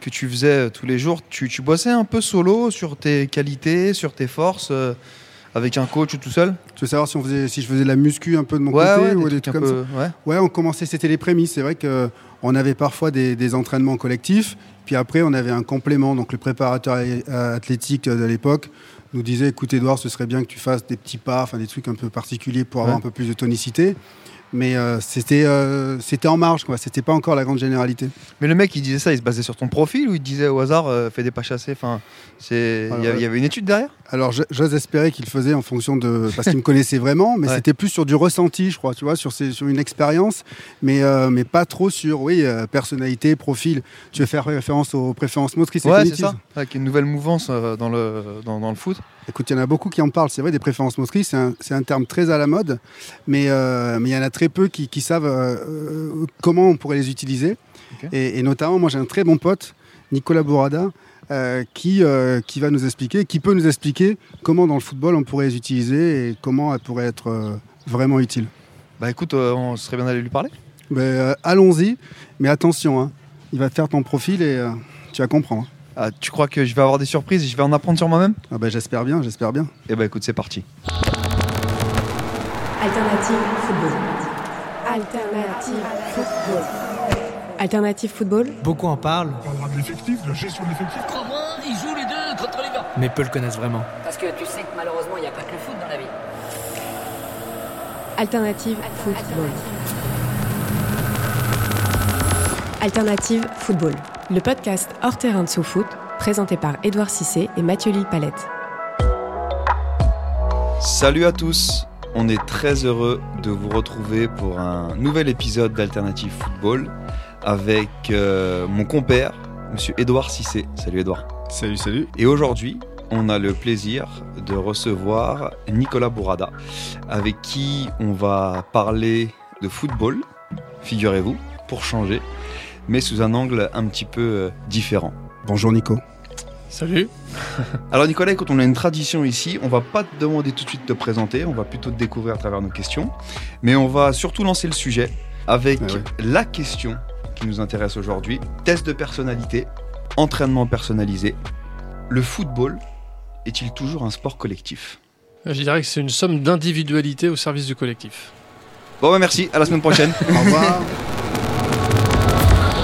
que tu faisais euh, tous les jours, tu, tu bossais un peu solo sur tes qualités, sur tes forces, euh, avec un coach ou tout seul? Tu veux savoir si, on faisait, si je faisais de la muscu un peu de mon Ouais, côté ouais, ou des des trucs trucs un comme peu. ça? Ouais. Ouais, on commençait, c'était les prémices. C'est vrai qu'on avait parfois des, des entraînements collectifs, puis après on avait un complément. Donc le préparateur athlétique de l'époque nous disait écoute Edouard, ce serait bien que tu fasses des petits pas, enfin des trucs un peu particuliers pour avoir un peu plus de tonicité. Mais euh, c'était euh, c'était en marge, quoi. C'était pas encore la grande généralité. Mais le mec, il disait ça, il se basait sur ton profil ou il disait au hasard, euh, fais des pas chassés enfin, c'est... Il y, avait une étude derrière? Alors, j'ose espérer qu'il le faisait en fonction de. Parce qu'il me connaissait vraiment, mais Ouais. c'était plus sur du ressenti, je crois, tu vois, sur, ses- sur une expérience, mais, mais pas trop sur, oui, personnalité, profil. Tu veux faire référence aux préférences motrices et Ouais, c'est ça. Avec une nouvelle mouvance dans, le, dans, dans le foot. Écoute, il y en a beaucoup qui en parlent, c'est vrai, des préférences motrices, c'est un, un terme très à la mode, mais euh, mais il y en a très peu qui, qui savent euh, euh, comment on pourrait les utiliser. Et, et notamment, moi j'ai un très bon pote, Nicolas Bourada, euh, qui, qui va nous expliquer, qui peut nous expliquer comment dans le football on pourrait les utiliser et comment elles pourraient être vraiment utiles. Bah écoute, on serait bien d'aller lui parler. Euh, Allons-y, mais attention, hein, il va te faire ton profil et tu vas comprendre. Ah, tu crois que je vais avoir des surprises et je vais en apprendre sur moi-même Ah bah, j'espère bien, j'espère bien. Eh bah écoute, c'est parti. Alternative football. Alternative football. Alternative football. Beaucoup en parlent, parlera de l'effectif, de la gestion de l'effectif. Comment ils jouent les deux contre les gars mais peu le connaissent vraiment. Parce que tu sais que malheureusement, il n'y a pas que le foot dans la vie. Alternative football. Alternative football. Le podcast hors terrain de sous-foot, présenté par Édouard Cissé et Mathieu Lille-Palette. Salut à tous, on est très heureux de vous retrouver pour un nouvel épisode d'Alternative Football avec euh, mon compère, monsieur Édouard Cissé. Salut Édouard. Salut, salut. Et aujourd'hui, on a le plaisir de recevoir Nicolas Bourada, avec qui on va parler de football, figurez-vous, pour changer, mais sous un angle un petit peu euh, différent. Bonjour Nico. Salut. Alors Nicolas, écoute, on a une tradition ici. On va pas te demander tout de suite de te présenter. On va plutôt te découvrir à travers nos questions. Mais on va surtout lancer le sujet avec Ah ouais. la question qui nous intéresse aujourd'hui. Test de personnalité, entraînement personnalisé. Le football est-il toujours un sport collectif? Je dirais que c'est une somme d'individualité au service du collectif. Bon, bah, merci. À la semaine prochaine. Au revoir.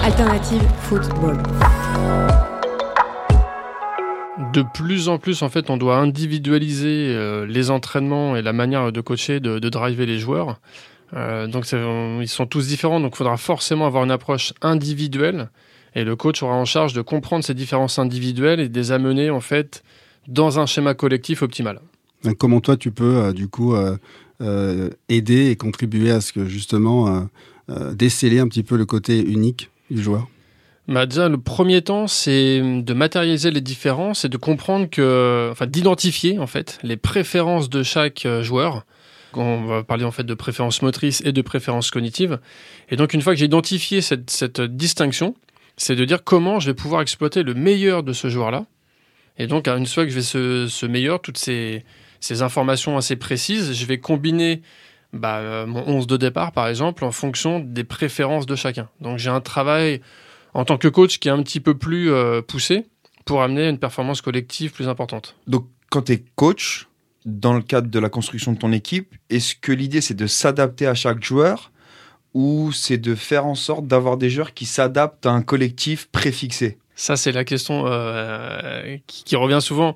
Alternative football. De plus en plus, en fait, on doit individualiser euh, les entraînements et la manière de coacher, de, de driver les joueurs. Euh, donc, on- ils sont tous différents, donc il faudra forcément avoir une approche individuelle. Et le coach aura en charge de comprendre ces différences individuelles et de les amener, en fait, dans un schéma collectif optimal. Donc, comment toi tu peux euh, du coup euh, euh, aider et contribuer à ce que justement euh, euh, déceler un petit peu le côté unique du joueur Bah le premier temps, c'est de matérialiser les différences et de comprendre que, enfin, d'identifier en fait les préférences de chaque euh, joueur. On va parler en fait de préférences motrices et de préférences cognitives. Et donc, une fois que j'ai identifié cette, cette distinction, c'est de dire comment je vais pouvoir exploiter le meilleur de ce joueur-là. Et donc, une fois que je vais ce, ce meilleur, toutes ces, ces informations assez précises, je vais combiner bah, euh, mon 11 de départ, par exemple, en fonction des préférences de chacun. Donc, j'ai un travail en tant que coach qui est un petit peu plus euh, poussé pour amener une performance collective plus importante. Donc, quand tu es coach, dans le cadre de la construction de ton équipe, est-ce que l'idée c'est de s'adapter à chaque joueur ou c'est de faire en sorte d'avoir des joueurs qui s'adaptent à un collectif préfixé? Ça, c'est la question euh, qui, qui revient souvent.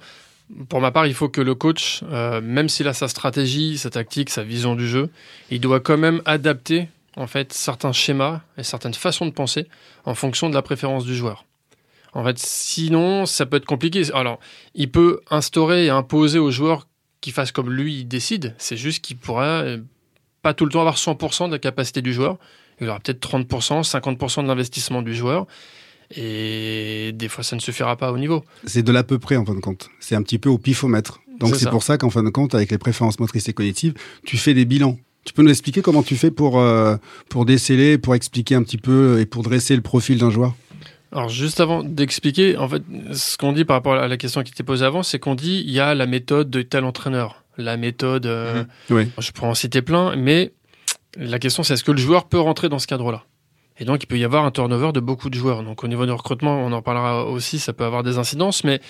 Pour ma part, il faut que le coach, euh, même s'il a sa stratégie, sa tactique, sa vision du jeu, il doit quand même adapter en fait certains schémas et certaines façons de penser en fonction de la préférence du joueur. En fait, sinon, ça peut être compliqué. Alors, il peut instaurer et imposer aux joueurs qu'il fasse comme lui il décide. C'est juste qu'il pourra euh, pas tout le temps avoir 100% de la capacité du joueur. Il aura peut-être 30%, 50% de l'investissement du joueur. Et des fois, ça ne suffira pas au niveau. C'est de l'à peu près en fin de compte. C'est un petit peu au pifomètre. Donc C'est pour ça qu'en fin de compte, avec les préférences motrices et cognitives, tu fais des bilans. Tu peux nous expliquer comment tu fais pour, euh, pour déceler, pour expliquer un petit peu et pour dresser le profil d'un joueur? Alors, juste avant d'expliquer, en fait, ce qu'on dit par rapport à la question qui était posée avant, c'est qu'on dit il y a la méthode de tel entraîneur. La méthode, euh, Oui. je pourrais en citer plein, mais la question c'est est-ce que le joueur peut rentrer dans ce cadre-là? Et donc, il peut y avoir un turnover de beaucoup de joueurs. Donc, au niveau du recrutement, on en parlera aussi, ça peut avoir des incidences, mais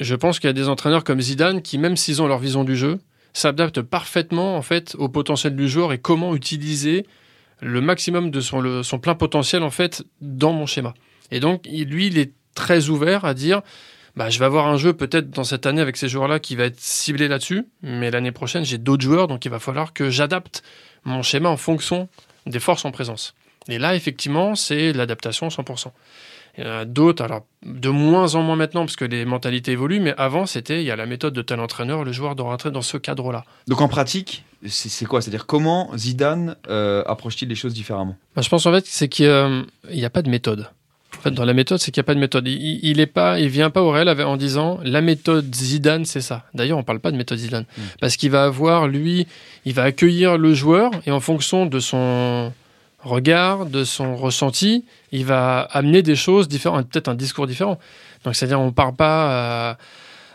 je pense qu'il y a des entraîneurs comme Zidane qui, même s'ils ont leur vision du jeu, s'adaptent parfaitement en fait au potentiel du joueur et comment utiliser le maximum de son, le- son plein potentiel en fait dans mon schéma. Et donc, lui, il est très ouvert à dire bah, je vais avoir un jeu peut-être dans cette année avec ces joueurs-là qui va être ciblé là-dessus, mais l'année prochaine, j'ai d'autres joueurs, donc il va falloir que j'adapte mon schéma en fonction des forces en présence. Et là, effectivement, c'est l'adaptation 100%. Il y en a d'autres, alors de moins en moins maintenant, parce que les mentalités évoluent, mais avant, c'était il y a la méthode de tel entraîneur, le joueur doit rentrer dans ce cadre-là. Donc en pratique, c'est quoi? C'est-à-dire comment Zidane euh, approche-t-il les choses différemment? Bah, je pense en fait c'est qu'il n'y a pas de méthode. En fait, dans la méthode, c'est qu'il n'y a pas de méthode. Il, il- il est pas, il vient pas au réel en disant la méthode Zidane, c'est ça. D'ailleurs, on parle pas de méthode Zidane parce qu'il va avoir lui, il va accueillir le joueur et en fonction de son regard, de son ressenti, il va amener des choses différentes, peut-être un discours différent. Donc, c'est-à-dire, on part pas à,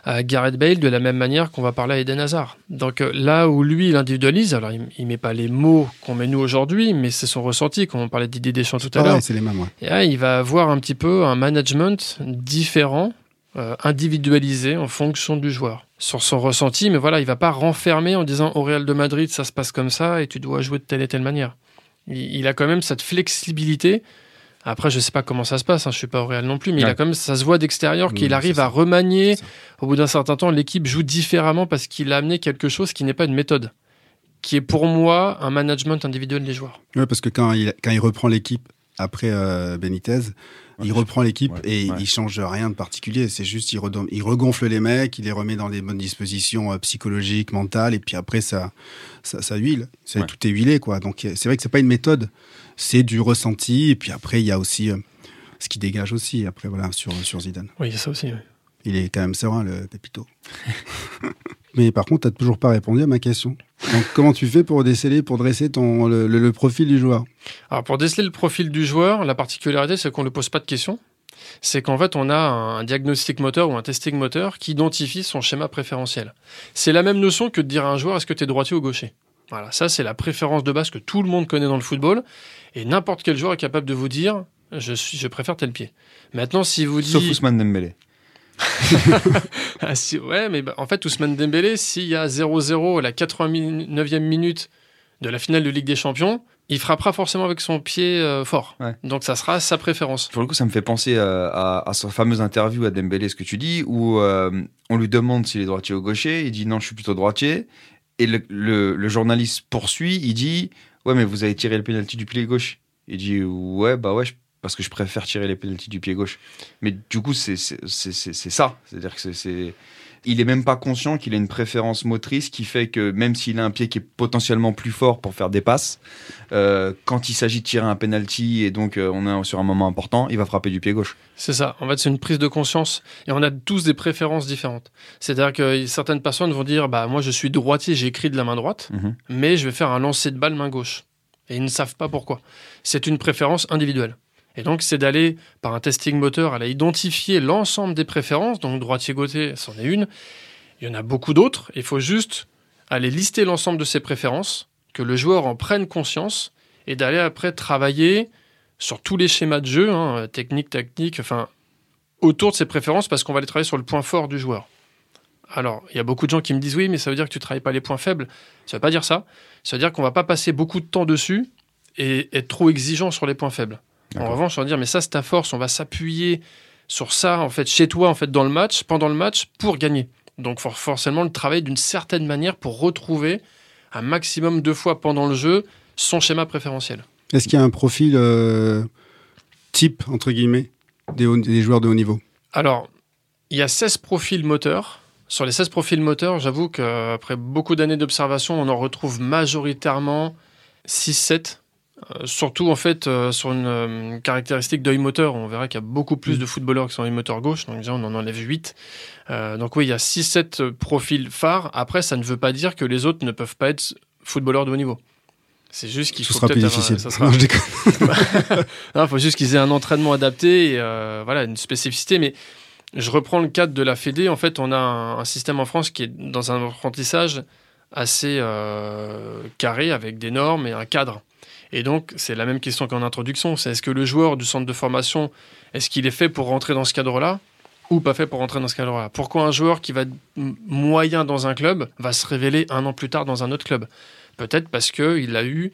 à Gareth Bale de la même manière qu'on va parler à Eden Hazard. Donc euh, là où lui, il individualise, alors il, il met pas les mots qu'on met nous aujourd'hui, mais c'est son ressenti, comme on parlait d'idée Deschamps tout à Pareil, l'heure. c'est les mêmes. ouais. Et là, il va avoir un petit peu un management différent, euh, individualisé en fonction du joueur, sur son ressenti. Mais voilà, il va pas renfermer en disant au Real de Madrid, ça se passe comme ça et tu dois jouer de telle et telle manière. Il, il a quand même cette flexibilité. Après, je sais pas comment ça se passe, hein, je suis pas au Real non plus, mais il a quand même, ça se voit d'extérieur Oui, qu'il arrive à remanier. Au bout d'un certain temps, l'équipe joue différemment parce qu'il a amené quelque chose qui n'est pas une méthode, qui est pour moi un management individuel des joueurs. Ouais, parce que quand il, quand il reprend l'équipe après euh, Benitez, il reprend l'équipe Ouais, et ouais. il change rien de particulier. C'est juste il, regonfle les mecs, il les remet dans des bonnes dispositions euh, psychologiques, mentales, et puis après ça, ça, ça huile. Ouais. tout est huilé quoi. Donc euh, c'est vrai que c'est pas une méthode, c'est du ressenti. Et puis après il y a aussi euh, ce qui dégage aussi après voilà sur sur Zidane. Oui, il y a ça aussi. oui. Il est quand même serein le Pépito. Mais par contre, t'as toujours pas répondu à ma question. Donc comment tu fais pour déceler, pour dresser ton le, le- le profil du joueur? Alors pour déceler le profil du joueur, la particularité c'est qu'on ne pose pas de questions. C'est qu'en fait on a un diagnostic moteur ou un testing moteur qui identifie son schéma préférentiel. C'est la même notion que de dire à un joueur est-ce que tu es droitier ou gaucher? Voilà, ça c'est la préférence de base que tout le monde connaît dans le football et n'importe quel joueur est capable de vous dire je suis je préfère tel pied. Maintenant si vous dites Sauf Ousmane Dembélé. Ah, si- ouais, mais bah, en fait, Ousmane Dembélé, s'il y a 0-0 à la 89e minute de la finale de Ligue des Champions, il frappera forcément avec son pied euh, fort. Ouais. Donc ça sera sa préférence. Pour le coup, ça me fait penser euh, à, à sa fameuse interview à Dembélé, ce que tu dis, où euh, on lui demande s'il est droitier ou gaucher. Il dit non, je suis plutôt droitier. Et le, le- le journaliste poursuit. Il dit ouais, mais vous avez tiré le pénalty du pied gauche. Il dit ouais, bah ouais, je- parce que je préfère tirer les pénaltys du pied gauche. Mais du coup, c'est ça. C'est-à-dire que c'est-. Il est même pas conscient qu'il a une préférence motrice qui fait que même s'il a un pied qui est potentiellement plus fort pour faire des passes, euh, quand il s'agit de tirer un penalty et donc euh, on est sur un moment important, il va frapper du pied gauche. C'est ça. En fait, c'est une prise de conscience. Et on a tous des préférences différentes. C'est-à-dire que certaines personnes vont dire bah, Moi, je suis droitier, j'ai écrit de la main droite, Mhm. mais je vais faire un lancer de balle main gauche. Et ils ne savent pas pourquoi. C'est une préférence individuelle. Et donc, c'est d'aller, par un testing moteur, aller identifier l'ensemble des préférences. Donc, droitier-gaucher, c'en est une. Il y en a beaucoup d'autres. Il faut juste aller lister l'ensemble de ces préférences, que le joueur en prenne conscience, et d'aller après travailler sur tous les schémas de jeu, hein, technique, tactique, enfin, autour de ses préférences, parce qu'on va aller travailler sur le point fort du joueur. Alors, il y a beaucoup de gens qui me disent oui, mais ça veut dire que tu travailles pas les points faibles. Ça veut pas dire ça. Ça veut dire qu'on va pas passer beaucoup de temps dessus et être trop exigeant sur les points faibles. En revanche, on va dire mais ça c'est ta force, on va s'appuyer sur ça en fait chez toi en fait dans le match, pendant le match pour gagner. Donc for- forcément le travail d'une certaine manière pour retrouver un maximum de fois pendant le jeu son schéma préférentiel. Est-ce qu'il y a un profil euh, type entre guillemets des, haut- des joueurs de haut niveau? Alors, il y a 16 profils moteurs. Sur les 16 profils moteurs, j'avoue qu'après beaucoup d'années d'observation, on en retrouve majoritairement 6-7. Euh, surtout, en fait, euh, sur une euh, caractéristique d'œil moteur, on verra qu'il y a beaucoup plus de footballeurs qui sont œil moteur gauche. Donc, déjà, on en enlève 8. Euh, donc, oui, il y a 6-7 profils phares. Après, ça ne veut pas dire que les autres ne peuvent pas être footballeurs de haut niveau. C'est juste qu'il faut sera plus avoir- difficile. ça sera- Non, je faut juste qu'ils aient un entraînement adapté, et, voilà, une spécificité. Mais je reprends le cadre de la Fédé. En fait, on a un, un système en France qui est dans un apprentissage assez carré, avec des normes et un cadre. Et donc, c'est la même question qu'en introduction. C'est est-ce que le joueur du centre de formation, est-ce qu'il est fait pour rentrer dans ce cadre-là ou pas fait pour rentrer dans ce cadre-là? Pourquoi un joueur qui va moyen dans un club va se révéler un an plus tard dans un autre club? Peut-être parce qu'il a eu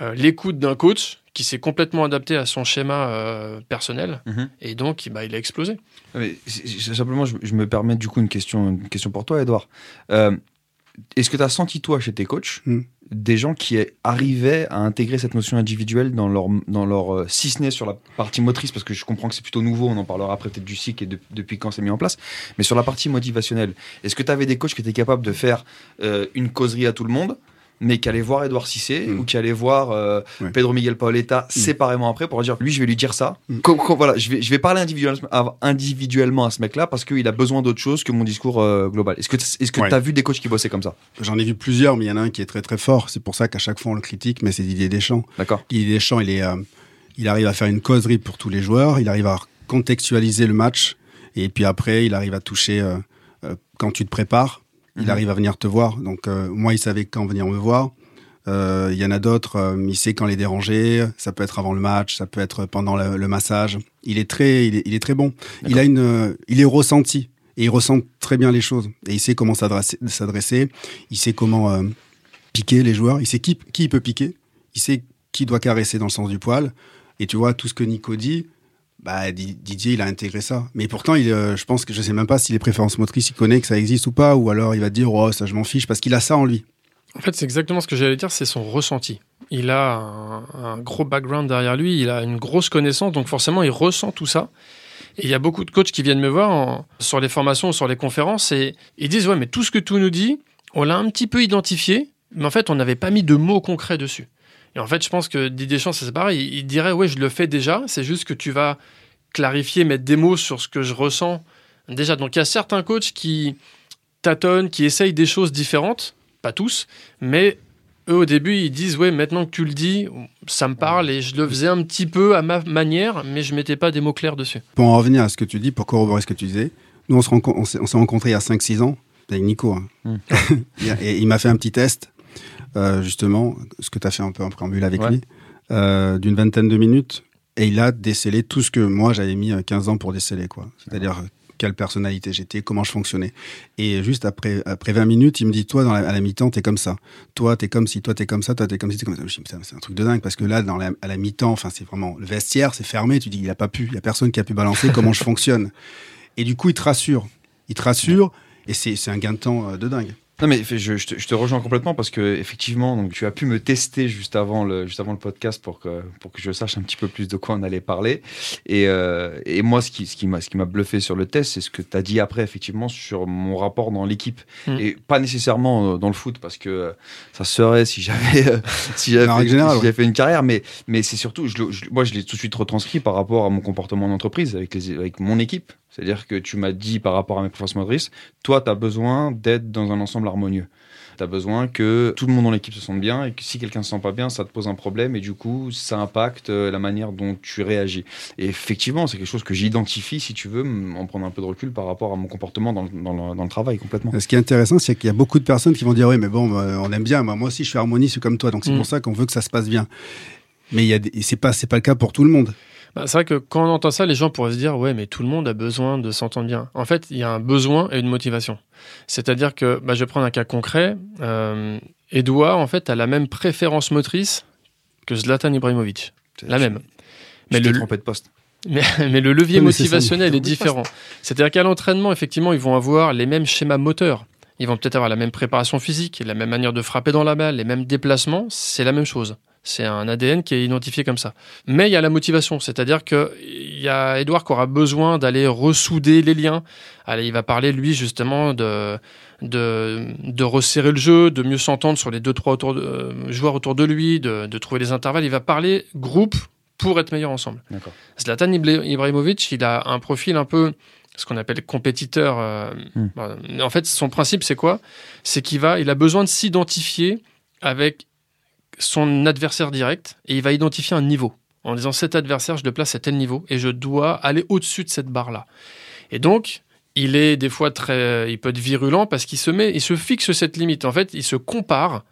euh, l'écoute d'un coach qui s'est complètement adapté à son schéma euh, personnel Mhm. et donc bah, il a explosé. Ah, mais simplement, je, je me permets du coup une question, une question pour toi, Edouard. Euh, Est-ce que tu as senti, toi, chez tes coachs, Hmm. Des gens qui arrivaient à intégrer cette notion individuelle dans leur, dans leur euh, si ce n'est sur la partie motrice, parce que je comprends que c'est plutôt nouveau, on en parlera après peut-être du cycle et de- depuis quand c'est mis en place, mais sur la partie motivationnelle, est-ce que tu avais des coachs qui étaient capables de faire euh, une causerie à tout le monde mais qui allaient voir Edouard Cissé Mm. ou qui allaient voir euh, Ouais. Pedro Miguel Paoletta séparément après pour dire lui je vais lui dire ça Mm. Com- voilà je vais, je vais parler individuellement à, individuellement à ce mec là parce qu'il a besoin d'autre chose que mon discours euh, global est-ce que est-ce que Ouais. tu as vu des coachs qui bossaient comme ça? J'en ai vu plusieurs, mais il y en a un qui est très très fort. C'est pour ça qu'à chaque fois on le critique, mais c'est Didier Deschamps. d'accord Didier Deschamps, il, est, euh, il arrive à faire une causerie pour tous les joueurs, il arrive à contextualiser le match, et puis après, il arrive à toucher quand tu te prépares, il Mhm. arrive à venir te voir. Donc, euh, moi, il savait quand venir me voir. Euh, Il y en a d'autres, euh, il sait quand les déranger. Ça peut être avant le match, ça peut être pendant le, le massage. Il est très, il est, il est très bon. Il a une, euh, il est ressenti et il ressent très bien les choses. Et il sait comment s'adresser. Il sait comment euh, piquer les joueurs. Il sait qui, qui peut piquer. Il sait qui doit caresser dans le sens du poil. Et tu vois, tout ce que Nico dit, bah, Di- Didier, il a intégré ça. Mais pourtant, euh, je pense que je sais même pas si les préférences motrices, il connaît que ça existe ou pas, ou alors il va dire, oh, ça, je m'en fiche, parce qu'il a ça en lui. En fait, c'est exactement ce que j'allais dire, c'est son ressenti. Il a un, gros background derrière lui, il a une grosse connaissance, donc forcément, il ressent tout ça. Et il y a beaucoup de coachs qui viennent me voir sur les formations sur les conférences et ils disent Ouais, mais tout ce que tu nous dis, on l'a un petit peu identifié, mais en fait, on n'avait pas mis de mots concrets dessus. Et en fait, je pense que Didier Deschamps, c'est pareil. Il, il dirait Ouais, je le fais déjà, c'est juste que tu vas clarifier, mettre des mots sur ce que je ressens déjà. Donc, il y a certains coachs qui tâtonnent, qui essayent des choses différentes, pas tous, mais eux, au début, ils disent Ouais, maintenant que tu le dis, ça me parle et je le faisais un petit peu à ma manière, mais je mettais pas des mots clairs dessus. Pour en revenir à ce que tu dis, pour corroborer ce que tu disais, nous, on s'est on s'est rencontrés il y a 5-6 ans avec Nico. hein. Mm. et, il m'a fait un petit test, justement, ce que tu as fait un peu en préambule avec Ouais. lui, euh, d'une vingtaine de minutes. Et il a décelé tout ce que moi, j'avais mis euh, 15 ans pour déceler. quoi. C'est-à-dire euh, quelle personnalité j'étais, comment je fonctionnais. Et juste après, après 20 minutes, il me dit, toi, dans la- à la mi-temps, t'es comme ça. Toi, t'es comme si, toi, t'es comme ça, toi, t'es comme si, t'es comme ça. Je me dis, C'est un truc de dingue, parce que là, dans la- à la mi-temps, enfin, c'est vraiment, le vestiaire, c'est fermé, tu dis, il a pas pu, il y a personne qui a pu balancer comment je fonctionne. Et du coup, il te rassure. Il te rassure, et c'est un gain de temps euh, de dingue. Non mais je, je te, je te rejoins complètement parce que effectivement donc tu as pu me tester juste avant le juste avant le podcast pour que pour que je sache un petit peu plus de quoi on allait parler. Et, euh, et moi ce qui ce qui m'a ce qui m'a bluffé sur le test c'est ce que tu as dit après effectivement sur mon rapport dans l'équipe. Mm. et pas nécessairement euh, dans le foot parce que euh, ça serait si j'avais euh, si j'avais fait, si une carrière. Mais mais c'est surtout je, le- je- moi je l'ai tout de suite retranscrit par rapport à mon comportement en entreprise avec les avec mon équipe. C'est-à-dire que tu m'as dit par rapport à mes préférences motrices toi tu as besoin d'être dans un ensemble harmonieux tu as besoin que tout le monde dans l'équipe se sente bien et que si quelqu'un se sent pas bien, ça te pose un problème et du coup, ça impacte euh, la manière dont tu réagis. Et effectivement, c'est quelque chose que j'identifie, si tu veux, en prendre un peu de recul par rapport à mon comportement dans le, dans le- dans le travail complètement. Ce qui est intéressant, c'est qu'il y a beaucoup de personnes qui vont dire oui, mais bon, bah, on aime bien. Moi, aussi, je suis harmonie, je suis comme toi, donc c'est Mm. pour ça qu'on veut que ça se passe bien. Mais il y a des- et c'est pas c'est pas le cas pour tout le monde. Bah, c'est vrai que quand on entend ça, les gens pourraient se dire ouais, mais tout le monde a besoin de s'entendre bien. En fait, il y a un besoin et une motivation. C'est-à-dire que, bah, je vais prendre un cas concret. Euh, Edouard, en fait, a la même préférence motrice que Zlatan Ibrahimovic. La même. Mais le trompé de poste. mais, mais le levier Oui, motivationnel est différent. C'est-à-dire qu'à l'entraînement, effectivement, ils vont avoir les mêmes schémas moteurs. Ils vont peut-être avoir la même préparation physique, la même manière de frapper dans la balle, les mêmes déplacements. C'est la même chose. C'est un ADN qui est identifié comme ça. Mais il y a la motivation, c'est-à-dire que il y a Edouard qui aura besoin d'aller ressouder les liens. Allez, il va parler lui justement de de, de resserrer le jeu, de mieux s'entendre sur les deux trois autour de, euh, joueurs autour de lui, de, de trouver les intervalles. Il va parler groupe pour être meilleur ensemble. Zlatan Ibra- Ibrahimovic, il a un profil un peu ce qu'on appelle compétiteur. euh, Hmm. bah, En fait, son principe, c'est quoi? C'est qu'il va, il a besoin de s'identifier avec son adversaire direct et il va identifier un niveau en disant cet adversaire, je le place à tel niveau et je dois aller au-dessus de cette barre-là. Et donc, il est des fois très, il peut être virulent parce qu'il se met, il se fixe cette limite. En fait, il se compare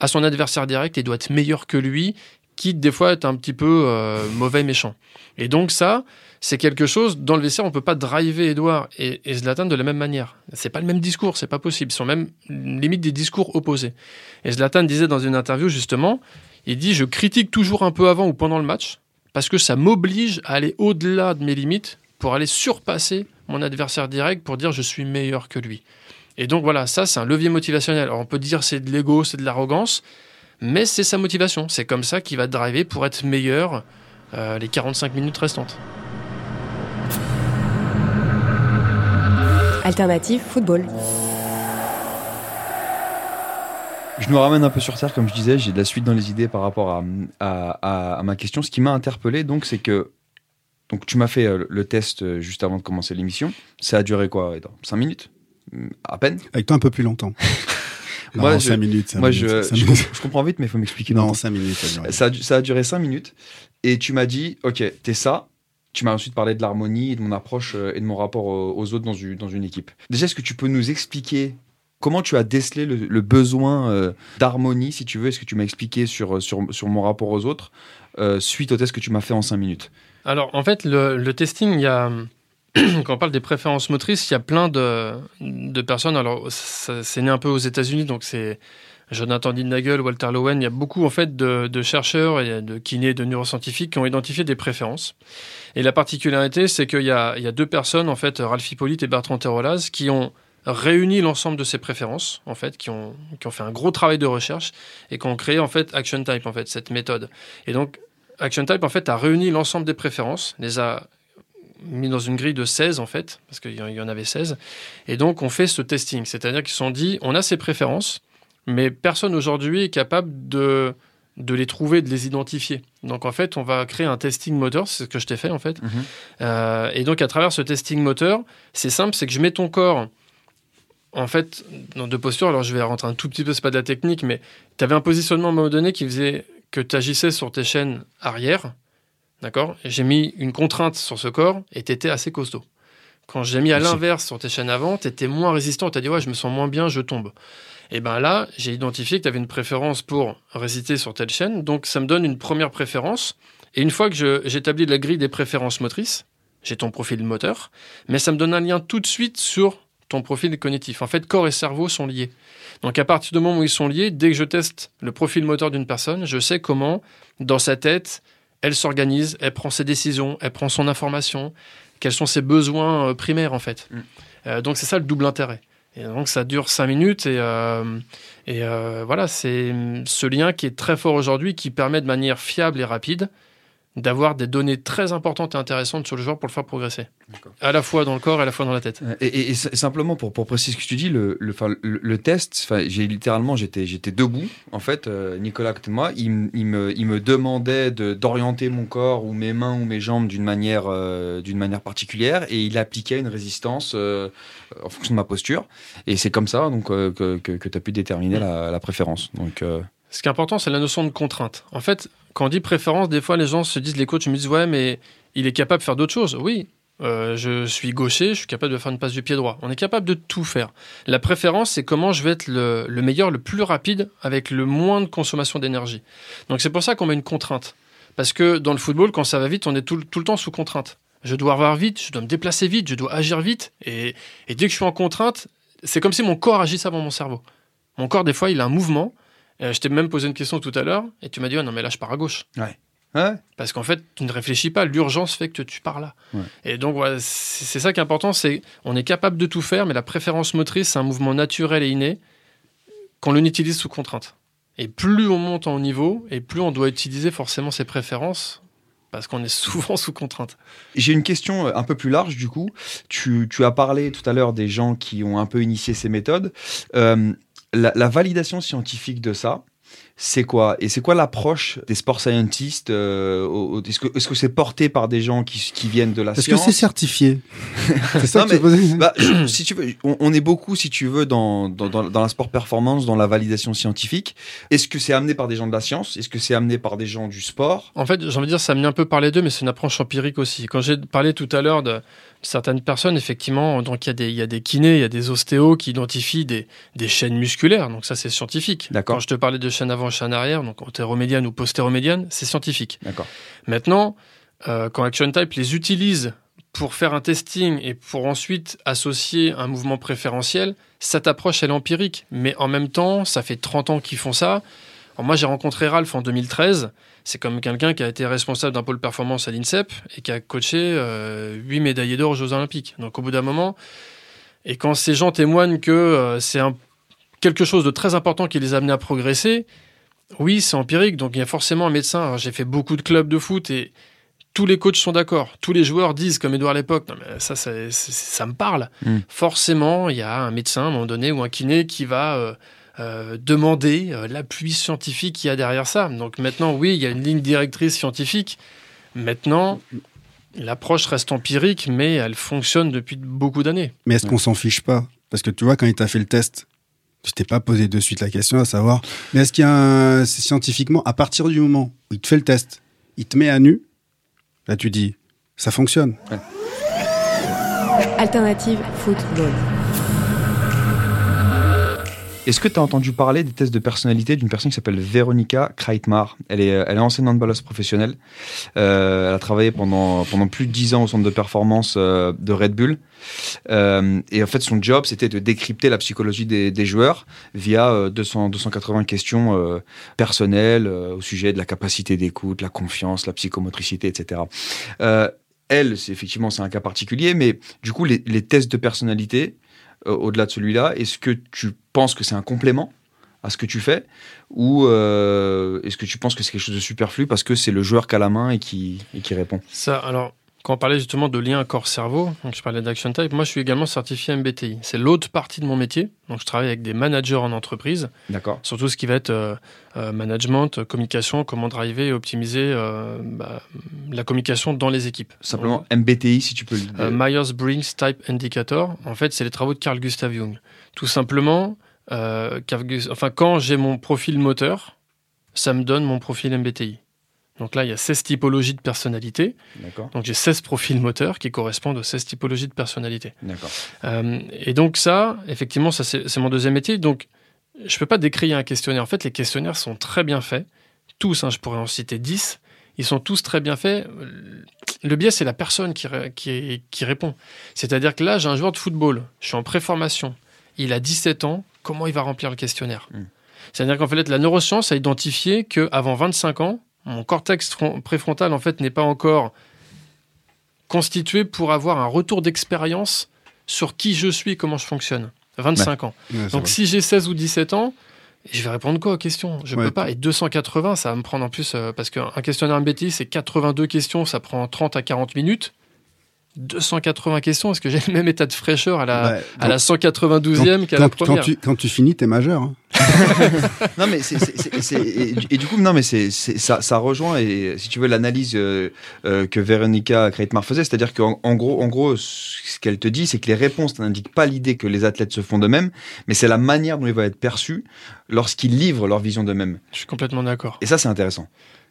à son adversaire direct et doit être meilleur que lui, quitte des fois être un petit peu euh, mauvais, méchant. Et donc ça, c'est quelque chose, dans le vestiaire, on peut pas driver Edouard et, Zlatan de la même manière. C'est pas le même discours, c'est pas possible. Ils sont même limite des discours opposés. Et Zlatan disait dans une interview, justement, il dit, je critique toujours un peu avant ou pendant le match, parce que ça m'oblige à aller au-delà de mes limites pour aller surpasser mon adversaire direct pour dire je suis meilleur que lui. Et donc voilà, ça c'est un levier motivationnel. Alors on peut dire c'est de l'ego, c'est de l'arrogance, mais c'est sa motivation. C'est comme ça qu'il va driver pour être meilleur euh, les 45 minutes restantes. Alternative football. Je nous ramène un peu sur terre, comme je disais, j'ai de la suite dans les idées par rapport à, à- à- à ma question. Ce qui m'a interpellé, donc, c'est que donc, tu m'as fait euh, le test euh, juste avant de commencer l'émission. Ça a duré quoi 5 minutes? À peine? Avec toi un peu plus longtemps. non, Moi, 5 je- minutes. cinq Moi, minutes, je, cinq je, minutes. comp- je comprends vite, mais il faut m'expliquer. Non, longtemps. 5 minutes. ça a, ça a duré 5 minutes. Et tu m'as dit, OK, t'es ça. Tu m'as ensuite parlé de l'harmonie, de mon approche euh, et de mon rapport aux, aux autres dans une, dans une équipe. Déjà, est-ce que tu peux nous expliquer comment tu as décelé le, le besoin euh, d'harmonie, si tu veux? Est-ce que tu m'as expliqué sur, sur, sur mon rapport aux autres euh, suite au test que tu m'as fait en 5 minutes? Alors en fait, le, le testing, il y a, quand on parle des préférences motrices, il y a plein de, de personnes. Alors c'est né un peu aux États-Unis, donc c'est Jonathan Nagel, Walter Lowen. Il y a beaucoup en fait de, chercheurs et de kinés, de neuroscientifiques qui ont identifié des préférences. Et la particularité, c'est qu'il y y a deux personnes, en fait, Ralph Hippolyte et Bertrand Terolaz, qui ont réuni l'ensemble de ces préférences, en fait, qui ont, qui ont fait un gros travail de recherche et qui ont créé, en fait, Action Type, en fait, cette méthode. Et donc, Action Type, en fait, a réuni l'ensemble des préférences, les a mis dans une grille de 16, en fait, parce qu'il y en- avait 16. Et donc, on fait ce testing. C'est-à-dire qu'ils se sont dit, on a ces préférences, mais personne aujourd'hui est capable de, de les trouver, de les identifier. Donc, en fait, on va créer un testing moteur, c'est ce que je t'ai fait, en fait. Euh, et donc, à travers ce testing moteur, c'est simple, c'est que je mets ton corps en fait, dans deux postures, alors je vais rentrer un tout petit peu, c'est pas de la technique, mais tu avais un positionnement à un moment donné qui faisait que tu agissais sur tes chaînes arrière, d'accord? J'ai mis une contrainte sur ce corps et tu étais assez costaud. Quand j'ai mis à l'inverse sur tes chaînes avant, tu étais moins résistant, tu as dit ouais, je me sens moins bien, je tombe. Et ben là, j'ai identifié que tu avais une préférence pour résister sur telle chaîne, donc ça me donne une première préférence. Et une fois que j'établis la grille des préférences motrices, j'ai ton profil moteur, mais ça me donne un lien tout de suite sur ton profil cognitif. En fait, corps et cerveau sont liés. Donc à partir du moment où ils sont liés, dès que je teste le profil moteur d'une personne, je sais comment, dans sa tête, elle s'organise, elle prend ses décisions, elle prend son information, quels sont ses besoins euh, primaires en fait. Mm. Euh, donc c'est ça le double intérêt. Et donc ça dure cinq minutes et, euh, et euh, voilà, c'est ce lien qui est très fort aujourd'hui, qui permet de manière fiable et rapide d'avoir des données très importantes et intéressantes sur le joueur pour le faire progresser. À la fois dans le corps et à la fois dans la tête. Et, et- et s- simplement pour, pour préciser ce que tu dis, le, le, enfin, le, le test, j'ai littéralement j'étais j'étais debout en fait, euh, Nicolas à côté de moi, il, me il me demandait de d'orienter mon corps ou mes mains ou mes jambes d'une manière euh, d'une manière particulière et il appliquait une résistance euh, en fonction de ma posture et c'est comme ça donc que, que, tu as pu déterminer la, la préférence. Donc Ce qui est important, c'est la notion de contrainte. En fait, quand on dit préférence, des fois les gens se disent, les coachs me disent, ouais, mais il est capable de faire d'autres choses. Oui, euh, je suis gaucher, je suis capable de faire une passe du pied droit. On est capable de tout faire. La préférence, c'est comment je vais être le, le meilleur, le plus rapide, avec le moins de consommation d'énergie. Donc c'est pour ça qu'on met une contrainte. Parce que dans le football, quand ça va vite, on est tout, le- temps sous contrainte. Je dois avoir vite, je dois me déplacer vite, je dois agir vite. Et, et dès que je suis en contrainte, c'est comme si mon corps agissait avant mon cerveau. Mon corps, des fois, il a un mouvement. Euh, je t'ai même posé une question tout à l'heure et tu m'as dit ah non mais là je pars à gauche ouais. parce qu'en fait tu ne réfléchis pas l'urgence fait que tu pars là Ouais. et donc voilà c'est ça qui est important c'est on est capable de tout faire mais la préférence motrice c'est un mouvement naturel et inné qu'on l'utilise sous contrainte Et plus on monte en niveau, et plus on doit utiliser forcément ses préférences, parce qu'on est souvent sous contrainte. J'ai une question euh, un peu plus large du coup. Tu, tu as parlé tout à l'heure des gens qui ont un peu initié ces méthodes. Euh, la, la validation scientifique de ça, c'est quoi? Et c'est quoi l'approche des sport scientists euh, Est-ce que est-ce que c'est porté par des gens qui, qui viennent de la Est-ce que science? c'est certifié? C'est ça Non, que tu mais- Bah, je- si tu veux, on, on est beaucoup, si tu veux, dans, dans, dans, dans la sport performance, dans la validation scientifique. Est-ce que c'est amené par des gens de la science? Est-ce que c'est amené par des gens du sport? En fait, j'ai envie de dire, ça me un peu par les deux, mais c'est une approche empirique aussi. Quand j'ai parlé tout à l'heure de certaines personnes, effectivement, donc il y, a des- il y a des kinés, il y a des ostéos qui identifient des, des chaînes musculaires, donc ça c'est scientifique. D'accord. Quand je te parlais de chaîne avant, chaîne arrière, donc antéromédiane ou postéromédiane, c'est scientifique. D'accord. Maintenant, euh, quand Action Type les utilise pour faire un testing et pour ensuite associer un mouvement préférentiel, cette approche elle est empirique. Mais en même temps, ça fait 30 ans qu'ils font ça. Alors moi, j'ai rencontré Ralph en 2013. C'est comme quelqu'un qui a été responsable d'un pôle performance à l'INSEP et qui a coaché euh, 8 médaillés d'or aux Jeux Olympiques. Donc au bout d'un moment, et quand ces gens témoignent que euh, c'est quelque chose de très important qui les a amenés à progresser, oui, c'est empirique. Donc il y a forcément un médecin. J'ai fait beaucoup de clubs de foot et tous les coachs sont d'accord. Tous les joueurs disent, comme Edouard l'époque, non mais ça, ça, me parle. Mm. Forcément, il y a un médecin à un moment donné ou un kiné qui va euh, euh, demander euh, l'appui scientifique qu'il y a derrière ça. Donc maintenant, oui, il y a une ligne directrice scientifique. Maintenant, l'approche reste empirique, mais elle fonctionne depuis beaucoup d'années. Mais est-ce qu'on s'en fiche pas? Parce que tu vois, quand il t'a fait le test, tu t'es pas posé de suite la question à savoir, mais est-ce qu'il y a un, c'est scientifiquement, à partir du moment où il te fait le test, il te met à nu, là tu dis, ça fonctionne. Alternative football. Est-ce que tu as entendu parler des tests de personnalité d'une personne qui s'appelle Véronica Kreitmar? Elle est, elle est ancienne handballeuse professionnelle. Euh, elle a travaillé pendant, pendant plus de 10 ans au centre de performance euh, de Red Bull. Euh, et en fait, son job, c'était de décrypter la psychologie des, des joueurs via euh, 200, 280 questions euh, personnelles euh, au sujet de la capacité d'écoute, la confiance, la psychomotricité, etc. Euh, elle, c'est effectivement c'est un cas particulier, mais du coup, les, les tests de personnalité, euh, au-delà de celui-là, est-ce que tu penses que c'est un complément à ce que tu fais ou euh, est-ce que tu penses que c'est quelque chose de superflu parce que c'est le joueur qui a la main et qui, et qui répond? Ça, alors, quand on parlait justement de lien corps-cerveau, donc je parlais d'Action Type, moi je suis également certifié MBTI. C'est l'autre partie de mon métier. Donc je travaille avec des managers en entreprise, D'accord. surtout ce qui va être euh, euh, management, communication, comment driver et optimiser euh, bah, la communication dans les équipes. Simplement MBTI, si tu peux le dire. Myers-Briggs Type Indicator, en fait, c'est les travaux de Carl Gustav Jung. Tout simplement, enfin, quand j'ai mon profil moteur, ça me donne mon profil MBTI. Donc là, il y a 16 typologies de personnalité. D'accord. Donc j'ai 16 profils moteurs qui correspondent aux 16 typologies de personnalité. D'accord. Euh, et donc ça, effectivement, ça c'est mon deuxième métier. Donc je peux pas décrire un questionnaire. En fait, les questionnaires sont très bien faits. Tous, hein, je pourrais en citer 10. Ils sont tous très bien faits. Le biais, c'est la personne qui, ré- qui, qui répond. C'est-à-dire que là, j'ai un joueur de football. Je suis en préformation. Il a 17 ans. Comment il va remplir le questionnaire? Mm. C'est-à-dire qu'en fait, la neuroscience a identifié qu'avant 25 ans, mon cortex fron- préfrontal, en fait, n'est pas encore constitué pour avoir un retour d'expérience sur qui je suis et comment je fonctionne. 25 ans. Ouais, Donc si j'ai 16 ou 17 ans, je vais répondre quoi aux questions? Je Ouais. peux pas. Et 280, ça va me prendre en plus, euh, parce qu'un questionnaire MBTI, c'est 82 questions, ça prend 30 à 40 minutes. 280 questions, est-ce que j'ai le même état de fraîcheur à la, à la 192e qu'à quand, la quand première tu, quand tu finis, t'es majeur. hein. non mais c'est, c'est- c'est- c'est- et, du- et du coup non mais c'est, c'est- ça, ça rejoint et si tu veux l'analyse euh, euh, que Véronica Kreitmar faisait, c'est-à-dire qu'en en gros en gros ce qu'elle te dit c'est que les réponses n'indiquent pas l'idée que les athlètes se font d'eux-mêmes, mais c'est la manière dont ils vont être perçus lorsqu'ils livrent leur vision d'eux-mêmes. Je suis complètement d'accord. Et ça c'est intéressant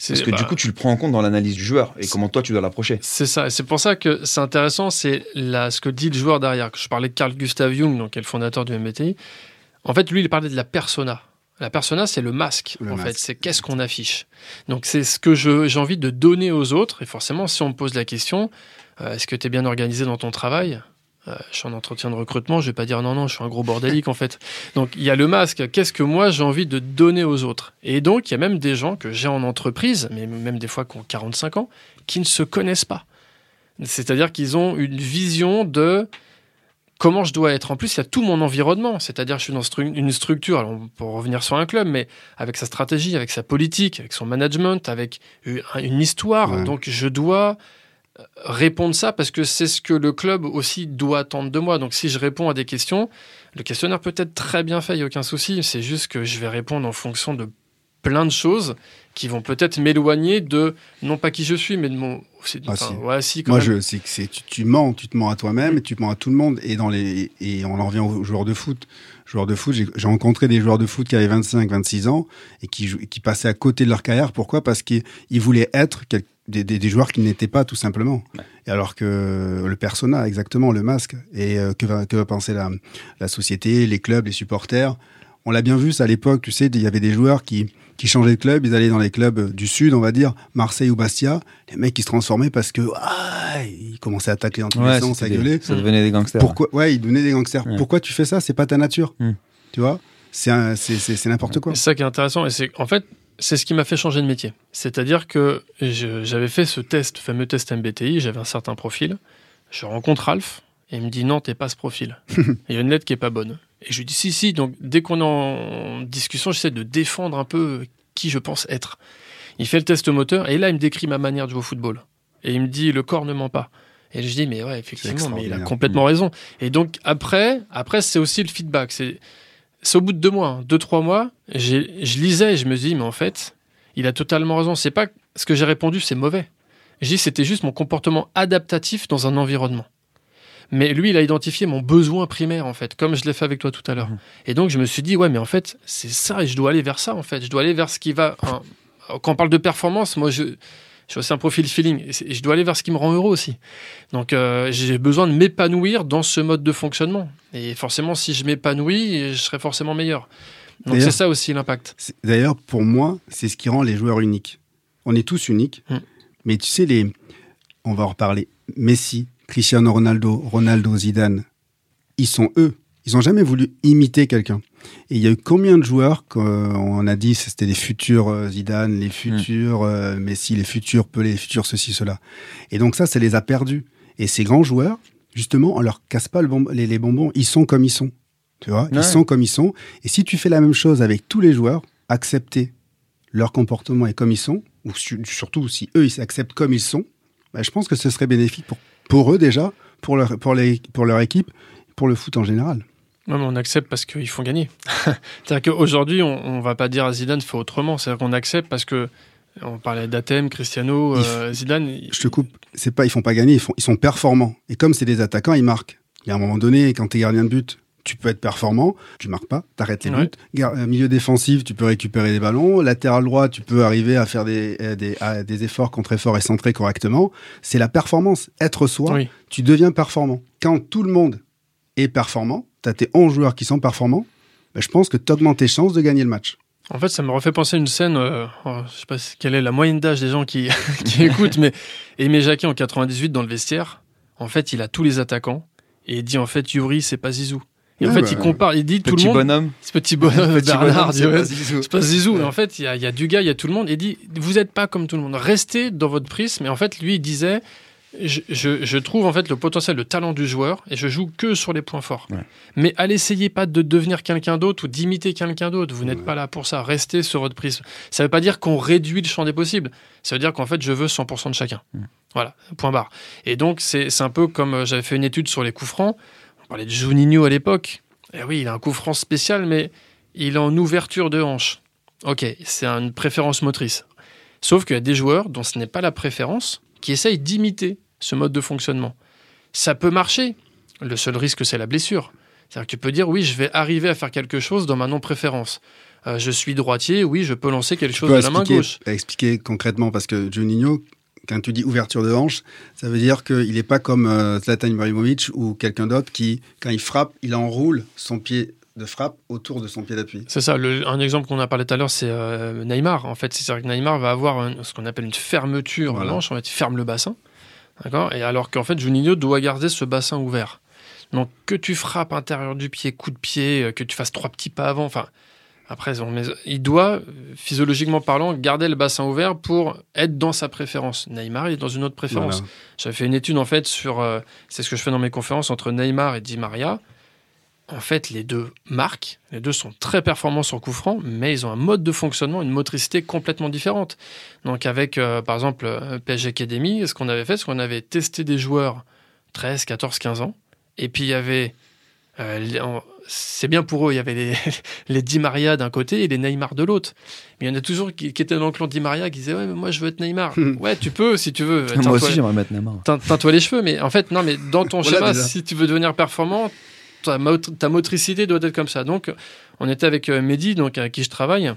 parce que bah, du coup tu le prends en compte dans l'analyse du joueur et comment toi tu dois l'approcher. C'est ça, et c'est pour ça que c'est intéressant, c'est la- ce que dit le joueur derrière. Je parlais de Carl Gustav Jung, donc, qui est le fondateur du MBTI. En fait, lui, il parlait de la persona. La persona, c'est le masque, Le en masque. fait. C'est qu'est-ce qu'on affiche. Donc, c'est ce que je- j'ai envie de donner aux autres. Et forcément, si on me pose la question, euh, est-ce que tu es bien organisé dans ton travail? Je suis en entretien de recrutement, je vais pas dire non, non, je suis un gros bordélique, en fait. Donc, il y a le masque. Qu'est-ce que moi, j'ai envie de donner aux autres? Et donc, il y a même des gens que j'ai en entreprise, mais même des fois qui ont 45 ans, qui ne se connaissent pas. C'est-à-dire qu'ils ont une vision de comment je dois être. En plus, il y a tout mon environnement, c'est-à-dire je suis dans une structure, alors pour revenir sur un club, mais avec sa stratégie, avec sa politique, avec son management, avec une histoire. Ouais. Donc je dois euh, répondre ça parce que c'est ce que le club aussi doit attendre de moi. Donc si je réponds à des questions, le questionnaire peut être très bien fait, il n'y a aucun souci. C'est juste que je vais répondre en fonction de plein de choses qui vont peut-être m'éloigner de, non pas qui je suis, mais de mon... c'est- Ah, enfin, si. ouais, si, quand Moi, même. je, c'est que c'est, tu, tu mens, tu te mens à toi-même et tu te mens à tout le monde. Et, dans les, et on en revient aux joueurs de foot. Joueurs de foot, j'ai, rencontré des joueurs de foot qui avaient 25, 26 ans et qui, qui passaient à côté de leur carrière. Pourquoi? Parce qu'ils ils voulaient être des, des, des joueurs qui n'étaient pas, tout simplement. Et alors que le persona, exactement, le masque. Et euh, que, va, que va penser la, la société, les clubs, les supporters? On l'a bien vu, ça, à l'époque, tu sais, il y avait des joueurs qui, qui changeaient de club, ils allaient dans les clubs du Sud, on va dire, Marseille ou Bastia. Les mecs, ils se transformaient parce que ah, ils commençaient à attaquer dans tous les sens, à gueuler. ça devenait des gangsters. Pourquoi Ouais, ils devenaient des gangsters. Ouais. Pourquoi tu fais ça? C'est pas ta nature. Hmm. Tu vois? C'est un- c'est c'est- c'est n'importe quoi. C'est ça qui est intéressant. Et c'est en fait, c'est ce qui m'a fait changer de métier. C'est-à-dire que j'avais fait ce test, le fameux test MBTI, j'avais un certain profil. Je rencontre Ralph et il me dit non, t'es pas ce profil. Il y a une lettre qui est pas bonne. Et je lui dis si, si. Donc dès qu'on est en discussion, j'essaie de défendre un peu qui je pense être. Il fait le test moteur et là, il me décrit ma manière de jouer au football. Et il me dit le corps ne ment pas. Et je dis mais ouais, effectivement, mais il a complètement raison. Et donc après, après c'est aussi le feedback. C'est au bout de deux mois, hein, deux, trois mois, je lisais et je me dis, mais en fait, il a totalement raison. C'est pas ce que j'ai répondu, c'est mauvais. Je dis, c'était juste mon comportement adaptatif dans un environnement. Mais lui, il a identifié mon besoin primaire, en fait, comme je l'ai fait avec toi tout à l'heure. Et donc, je me suis dit, ouais, mais en fait, c'est ça, et je dois aller vers ça, en fait. Je dois aller vers ce qui va. hein, quand on parle de performance, moi, je, je suis aussi un profil feeling, et je dois aller vers ce qui me rend heureux aussi. Donc, euh, j'ai besoin de m'épanouir dans ce mode de fonctionnement. Et forcément, si je m'épanouis, je serai forcément meilleur. Donc, c'est ça aussi l'impact. D'ailleurs, pour moi, c'est ce qui rend les joueurs uniques. On est tous uniques, Hmm. mais tu sais, les... on va en reparler. Messi, Cristiano Ronaldo, Ronaldo, Zidane, ils sont eux. Ils n'ont jamais voulu imiter quelqu'un. Et il y a eu combien de joueurs qu'on a dit c'était les futurs euh, Zidane, les futurs euh, Messi, les futurs Pelé, les futurs ceci, cela. Et donc ça, ça les a perdus. Et ces grands joueurs, justement, on leur casse pas le les, les bonbons. Ils sont comme ils sont. Tu vois, Ouais. ils sont comme ils sont. Et si tu fais la même chose avec tous les joueurs, accepter leur comportement et comme ils sont, ou su- surtout si eux ils s'acceptent comme ils sont, bah, je pense que ce serait bénéfique pour, pour eux déjà, pour leur, pour, les, pour leur équipe, pour le foot en général. Ouais, mais on accepte parce qu'ils font gagner. C'est-à-dire qu'aujourd'hui, on, on va pas dire à Zidane fait autrement. C'est-à-dire qu'on accepte parce que on parlait d'Athème, Cristiano, Il euh, Zidane. il- Je te coupe, c'est pas ils font pas gagner, ils, font, ils sont performants. Et comme c'est des attaquants, ils marquent. Et à un moment donné, quand tu es gardien de but, tu peux être performant, tu marques pas, t'arrêtes les buts. Euh, milieu défensif, tu peux récupérer des ballons. Latéral droit, tu peux arriver à faire des, euh, des, à- des efforts contre efforts et centrer correctement. C'est la performance. Être soi, Oui. tu deviens performant. Quand tout le monde est performant, tu as tes 11 joueurs qui sont performants, ben, je pense que tu augmentes tes chances de gagner le match. En fait, ça me refait penser à une scène. euh, oh, je sais pas quelle est la moyenne d'âge des gens qui, qui écoutent, mais Aimé Jacquet en 98 dans le vestiaire. En fait, il a tous les attaquants et il dit en fait Yuri, c'est pas Zizou. Et en Ouais, fait, bah, il compare, il dit tout Petit le monde. bonhomme. Ce petit bonhomme, Petit Bernard, bonhomme, c'est pas Zizou. c'est pas Zizou. Et en fait, il y, a- y a du gars, il y a tout le monde. Et il dit, vous n'êtes pas comme tout le monde. Restez dans votre prisme. Et en fait, lui, il disait, je, je- je trouve en fait le potentiel, le talent du joueur, et je joue que sur les points forts. Ouais. Mais allez, essayez pas de devenir quelqu'un d'autre ou d'imiter quelqu'un d'autre. Vous n'êtes pas là pour ça. Restez sur votre prisme. Ça veut pas dire qu'on réduit le champ des possibles. Ça veut dire qu'en fait, je veux 100% de chacun. Voilà, point barre. Et donc, c'est c'est un peu comme euh, j'avais fait une étude sur les coups francs. On parlait de Juninho à l'époque. Eh oui, il a un coup franc spécial, mais il est en ouverture de hanche. Ok, c'est une préférence motrice. Sauf qu'il y a des joueurs dont ce n'est pas la préférence qui essayent d'imiter ce mode de fonctionnement. Ça peut marcher. Le seul risque, c'est la blessure. C'est-à-dire que tu peux dire, oui, je vais arriver à faire quelque chose dans ma non-préférence. Euh, je suis droitier, oui, je peux lancer quelque Tu chose de la main gauche. Expliquer concrètement, parce que Juninho, quand tu dis ouverture de hanche, ça veut dire qu'il n'est pas comme euh, Zlatan Ibrahimovic ou quelqu'un d'autre qui, quand il frappe, il enroule son pied de frappe autour de son pied d'appui. C'est ça, le- un exemple qu'on a parlé tout à l'heure, c'est euh, Neymar. En fait, c'est-à-dire que Neymar va avoir un- ce qu'on appelle une fermeture Voilà. à l'hanche, en fait, il ferme le bassin. D'accord? Et alors qu'en fait, Juninho doit garder ce bassin ouvert. Donc, que tu frappes intérieur du pied, coup de pied, euh, que tu fasses trois petits pas avant, enfin, Après, il doit, physiologiquement parlant, garder le bassin ouvert pour être dans sa préférence. Neymar, est dans une autre préférence. Voilà. J'avais fait une étude, en fait, sur. euh, c'est ce que je fais dans mes conférences entre Neymar et Di Maria. En fait, les deux marquent, les deux sont très performants sur coup franc, mais ils ont un mode de fonctionnement, une motricité complètement différente. Donc, avec, euh, par exemple, euh, PSG Academy, ce qu'on avait fait, c'est qu'on avait testé des joueurs 13, 14, 15 ans, et puis il y avait. Euh, c'est bien pour eux, il y avait les, les Di Maria d'un côté et les Neymar de l'autre. Mais il y en a toujours qui, qui étaient dans le clan Di Maria qui disaient Ouais, mais moi je veux être Neymar. ouais, tu peux si tu veux. Moi aussi, j'aimerais mettre Neymar. teins- Teins-toi les cheveux, mais en fait, non, mais dans ton Voilà, schéma, déjà. si tu veux devenir performant, ta, mot- ta motricité doit être comme ça. Donc, on était avec euh, Mehdi, donc avec qui je travaille.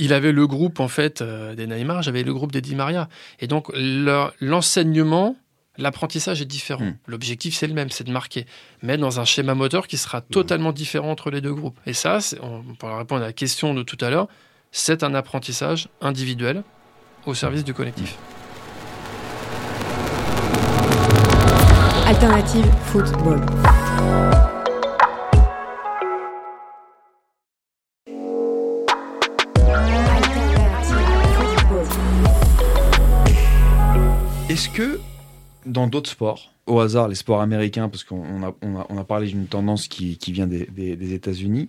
Il avait le groupe en fait euh, des Neymar, j'avais le groupe des Di Maria. Et donc l'enseignement, l'apprentissage est différent. Mm. L'objectif c'est le même, c'est de marquer, mais dans un schéma moteur qui sera totalement différent entre les deux groupes. Et ça, on, pour répondre à la question de tout à l'heure, c'est un apprentissage individuel au service du collectif. Alternative football. Alternative football. Est-ce que dans d'autres sports, au hasard les sports américains, parce qu'on on a, parlé d'une tendance qui, vient des, États-Unis,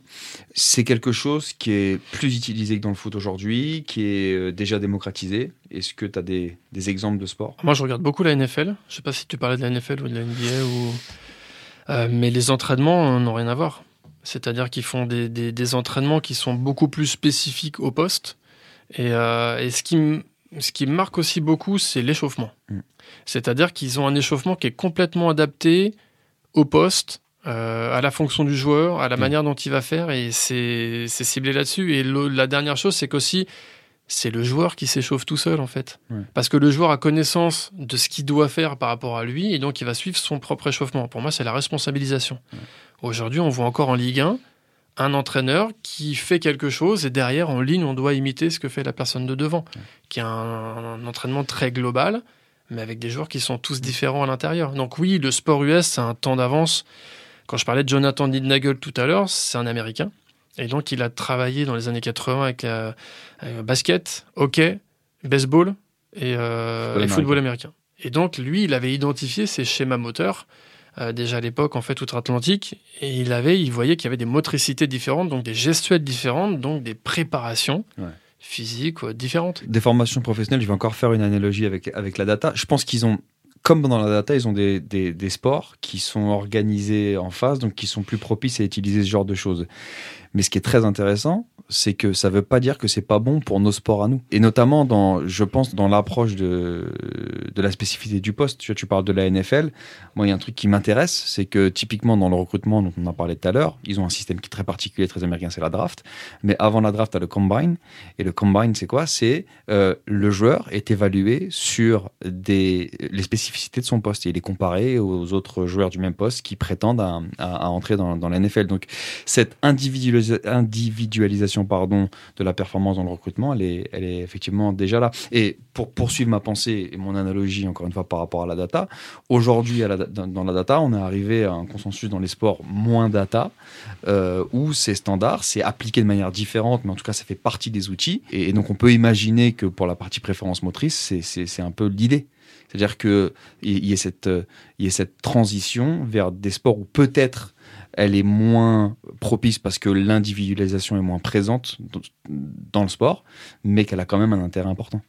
c'est quelque chose qui est plus utilisé que dans le foot aujourd'hui, qui est euh, déjà démocratisé Est-ce que tu as des, exemples de sports? Moi, je regarde beaucoup la NFL. Je sais pas si tu parlais de la NFL ou de la NBA. Euh, mais les entraînements n'ont rien à voir. C'est-à-dire qu'ils font des, entraînements qui sont beaucoup plus spécifiques au poste. Et, euh, et ce, qui ce qui marque aussi beaucoup, c'est l'échauffement. Mm. C'est-à-dire qu'ils ont un échauffement qui est complètement adapté au poste, euh, à la fonction du joueur, à la Mm. manière dont il va faire, et c'est ciblé là-dessus. Et le- la dernière chose, c'est qu'aussi, c'est le joueur qui s'échauffe tout seul, en fait. Parce que le joueur a connaissance de ce qu'il doit faire par rapport à lui, et donc il va suivre son propre échauffement. Pour moi, c'est la responsabilisation. Aujourd'hui, on voit encore en Ligue 1 un entraîneur qui fait quelque chose, et derrière, en ligne, on doit imiter ce que fait la personne de devant, qui a un, un entraînement très global, mais avec des joueurs qui sont tous différents à l'intérieur. Donc oui, le sport US, c'est un temps d'avance. Quand je parlais de Jonathan Nidnagel tout à l'heure, c'est un Américain. Et donc, il a travaillé dans les années 80 avec la euh, basket, hockey, baseball et, euh, Football et football américain. Et donc, lui, il avait identifié ses schémas moteurs euh, déjà à l'époque, en fait, outre-Atlantique. Et il avait, il voyait qu'il y avait des motricités différentes, donc des gestuelles différentes, donc des préparations Ouais. physiques euh, différentes. Des formations professionnelles, je vais encore faire une analogie avec, avec la data. Je pense qu'ils ont, comme dans la data, ils ont des, des, des sports qui sont organisés en phase, donc qui sont plus propices à utiliser ce genre de choses. Mais ce qui est très intéressant, c'est que ça ne veut pas dire que c'est pas bon pour nos sports à nous. Et notamment, dans, je pense, dans l'approche de, de la spécificité du poste. Tu, parles de la NFL. Moi, il y a un truc qui m'intéresse, c'est que typiquement dans le recrutement, dont on en parlait tout à l'heure, ils ont un système qui est très particulier, très américain, c'est la draft. Mais avant la draft, tu as le combine. Et le combine, c'est quoi? C'est euh, le joueur est évalué sur des, les spécificités de son poste et il est comparé aux autres joueurs du même poste qui prétendent à, entrer dans, dans la NFL. Donc, cette individualisa- individualisation pardon, de la performance dans le recrutement, elle est, elle est effectivement déjà là. Et pour poursuivre ma pensée et mon analogie, encore une fois, par rapport à la data, aujourd'hui, dans, la data, on est arrivé à un consensus dans les sports moins data, euh, où c'est standard, c'est appliqué de manière différente, mais en tout cas, ça fait partie des outils. Et, et donc, on peut imaginer que pour la partie préférence motrice, c'est un peu l'idée. C'est-à-dire qu'il y, ait cette, euh, y ait cette transition vers des sports où peut-être elle est moins propice parce que l'individualisation est moins présente dans- dans le sport, mais qu'elle a quand même un intérêt important.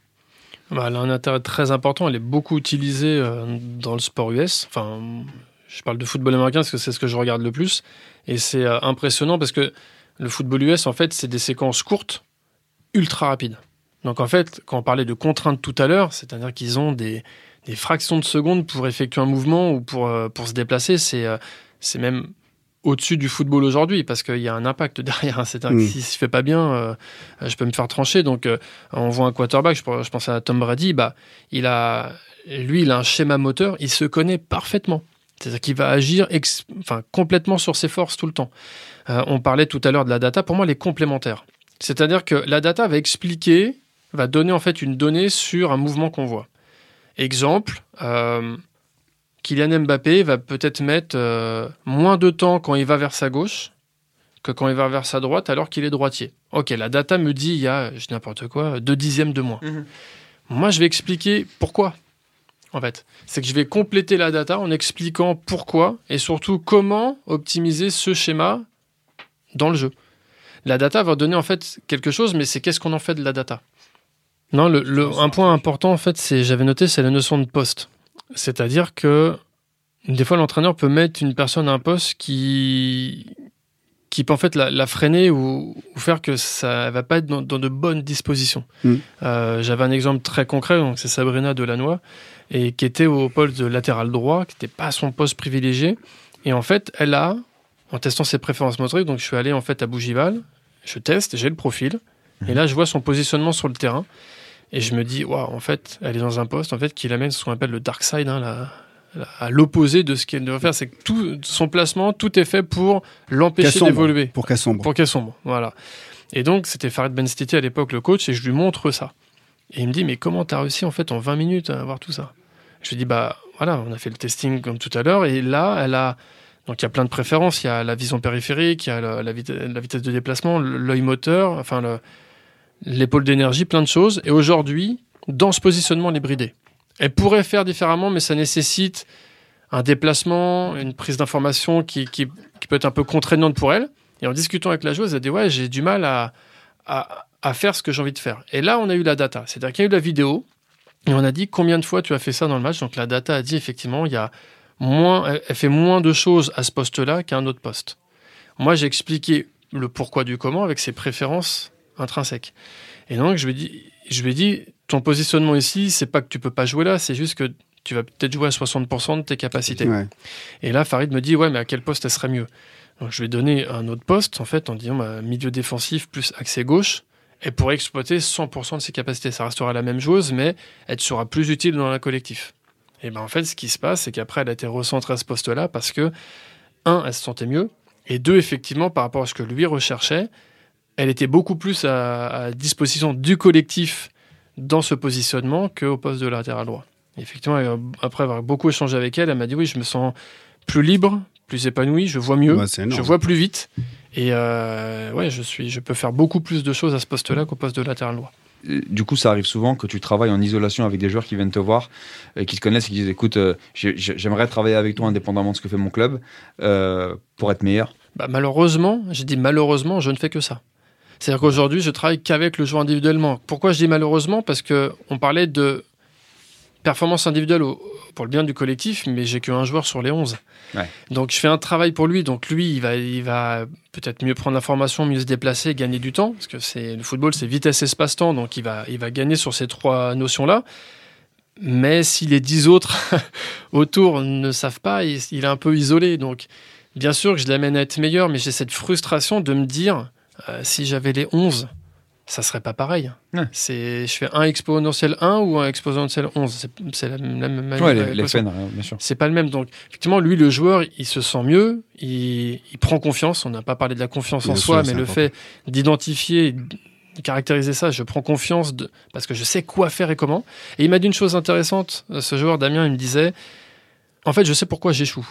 Bah, elle a un intérêt très important. Elle est beaucoup utilisée euh, dans le sport US. Enfin, je parle de football américain parce que c'est ce que je regarde le plus. Et c'est euh, impressionnant parce que le football US, en fait, c'est des séquences courtes, ultra rapides. Donc, en fait, quand on parlait de contraintes tout à l'heure, c'est-à-dire qu'ils ont des, des fractions de secondes pour effectuer un mouvement ou pour, euh, pour se déplacer. C'est euh, c'est même au-dessus du football aujourd'hui parce qu'il y a un impact derrière. hein. C'est-à-dire que Mm. si je fais pas bien, euh, je peux me faire trancher. Donc, euh, on voit un quarterback, je, je pense à Tom Brady, bah, il a, lui, il a un schéma moteur, il se connaît parfaitement. C'est-à-dire qu'il va agir ex- enfin, complètement sur ses forces tout le temps. Euh, on parlait tout à l'heure de la data, pour moi, elle est complémentaire. C'est-à-dire que la data va expliquer, va donner en fait une donnée sur un mouvement qu'on voit. Exemple, euh, Kylian Mbappé va peut-être mettre euh, moins de temps quand il va vers sa gauche que quand il va vers sa droite alors qu'il est droitier. Ok, la data me dit il y a, je n'importe quoi, deux dixièmes de moins. Moi, je vais expliquer pourquoi. En fait, c'est que je vais compléter la data en expliquant pourquoi et surtout comment optimiser ce schéma dans le jeu. La data va donner en fait quelque chose, mais c'est qu'est-ce qu'on en fait de la data? Non, le, le- un point important en fait, c'est j'avais noté, c'est la notion de poste. C'est-à-dire que des fois, l'entraîneur peut mettre une personne à un poste qui qui peut en fait la, la freiner ou, ou faire que ça va pas être dans, dans de bonnes dispositions. Mm. Euh, J'avais un exemple très concret, donc c'est Sabrina Delannoy, et qui était au poste de latéral droit, qui n'était pas son poste privilégié. Et en fait, elle a, en testant ses préférences motriques, donc je suis allé en fait à Bougival, je teste, j'ai le profil, et là je vois son positionnement sur le terrain, et je me dis, waouh, en fait, elle est dans un poste en fait qui l'amène ce qu'on appelle le dark side, hein, la- à l'opposé de ce qu'elle devrait faire. C'est que tout son placement, tout est fait pour l'empêcher d'évoluer. Pour qu'elle sombre. Pour qu'elle sombre, voilà. Et donc, c'était Farid Benstiti à l'époque le coach, et je lui montre ça. Et il me dit, mais comment t'as réussi en fait en 20 minutes à avoir tout ça? Je lui dis, bah voilà, on a fait le testing comme tout à l'heure, et là, elle a. Donc il y a plein de préférences, il y a la vision périphérique, il y a la, la vite- la vitesse de déplacement, l'œil moteur, enfin le- l'épaule d'énergie, plein de choses. Et aujourd'hui, dans ce positionnement, elle est bridée. Elle pourrait faire différemment, mais ça nécessite un déplacement, une prise d'information qui, qui, peut être un peu contraignante pour elle. Et en discutant avec la joueuse, elle dit Ouais, j'ai du mal à, à, à faire ce que j'ai envie de faire. Et là, on a eu la data. C'est-à-dire qu'il y a eu la vidéo, et on a dit combien de fois tu as fait ça dans le match? Donc la data a dit effectivement, il y a moins, elle fait moins de choses à ce poste-là qu'à un autre poste. Moi, j'ai expliqué le pourquoi du comment avec ses préférences intrinsèques. Et donc, je lui ai dit, je lui ai dit ton positionnement ici, c'est pas que tu peux pas jouer là, c'est juste que tu vas peut-être jouer à 60% de tes capacités. Ouais. Et là, Farid me dit, ouais, mais à quel poste elle serait mieux? Donc, je lui ai donné un autre poste, en fait, en disant, bah, milieu défensif plus accès gauche. Elle pourrait exploiter 100% de ses capacités. Ça restera la même chose, mais elle sera plus utile dans un collectif. Et ben en fait, ce qui se passe, c'est qu'après, elle a été recentrée à ce poste-là parce que, un, elle se sentait mieux, et deux, effectivement, par rapport à ce que lui recherchait, elle était beaucoup plus à, à disposition du collectif dans ce positionnement qu'au poste de latéral droit. Et effectivement, euh, après avoir beaucoup échangé avec elle, elle m'a dit oui, je me sens plus libre, plus épanoui, je vois mieux, Bah, je vois plus vite. Et euh, ouais, je, suis, je peux faire beaucoup plus de choses à ce poste-là qu'au poste de latéral droit. Du coup, ça arrive souvent que tu travailles en isolation avec des joueurs qui viennent te voir, euh, qui te connaissent et qui disent écoute, euh, j'ai- j'ai- j'aimerais travailler avec toi indépendamment de ce que fait mon club euh, pour être meilleur. Bah, malheureusement, j'ai dit malheureusement, je ne fais que ça. C'est-à-dire qu'aujourd'hui, je travaille qu'avec le joueur individuellement. Pourquoi je dis malheureusement? Parce que on parlait de performance individuelle au- pour le bien du collectif, mais j'ai qu'un joueur sur les 11. Ouais. Donc je fais un travail pour lui. Donc lui, il va, il va peut-être mieux prendre l'information, mieux se déplacer, gagner du temps. Parce que c'est le football, c'est vitesse, espace-temps. Donc il va, il va gagner sur ces trois notions-là. Mais si les dix autres autour ne savent pas, il, il est un peu isolé. Donc bien sûr que je l'amène à être meilleur, mais j'ai cette frustration de me dire, euh, si j'avais les 11, ça serait pas pareil. Ouais. C'est, je fais un exponentiel 1 ou un exponentiel 11. C'est, c'est la, la même Ouais, les, les euh, bien sûr. C'est pas le même. Donc, effectivement, lui, le joueur, il se sent mieux, il, il prend confiance. On n'a pas parlé de la confiance en soi, mais le important. fait d'identifier, de caractériser ça, je prends confiance de, parce que je sais quoi faire et comment. Et il m'a dit une chose intéressante, euh, ce joueur, Damien, il me disait, en fait, je sais pourquoi j'échoue.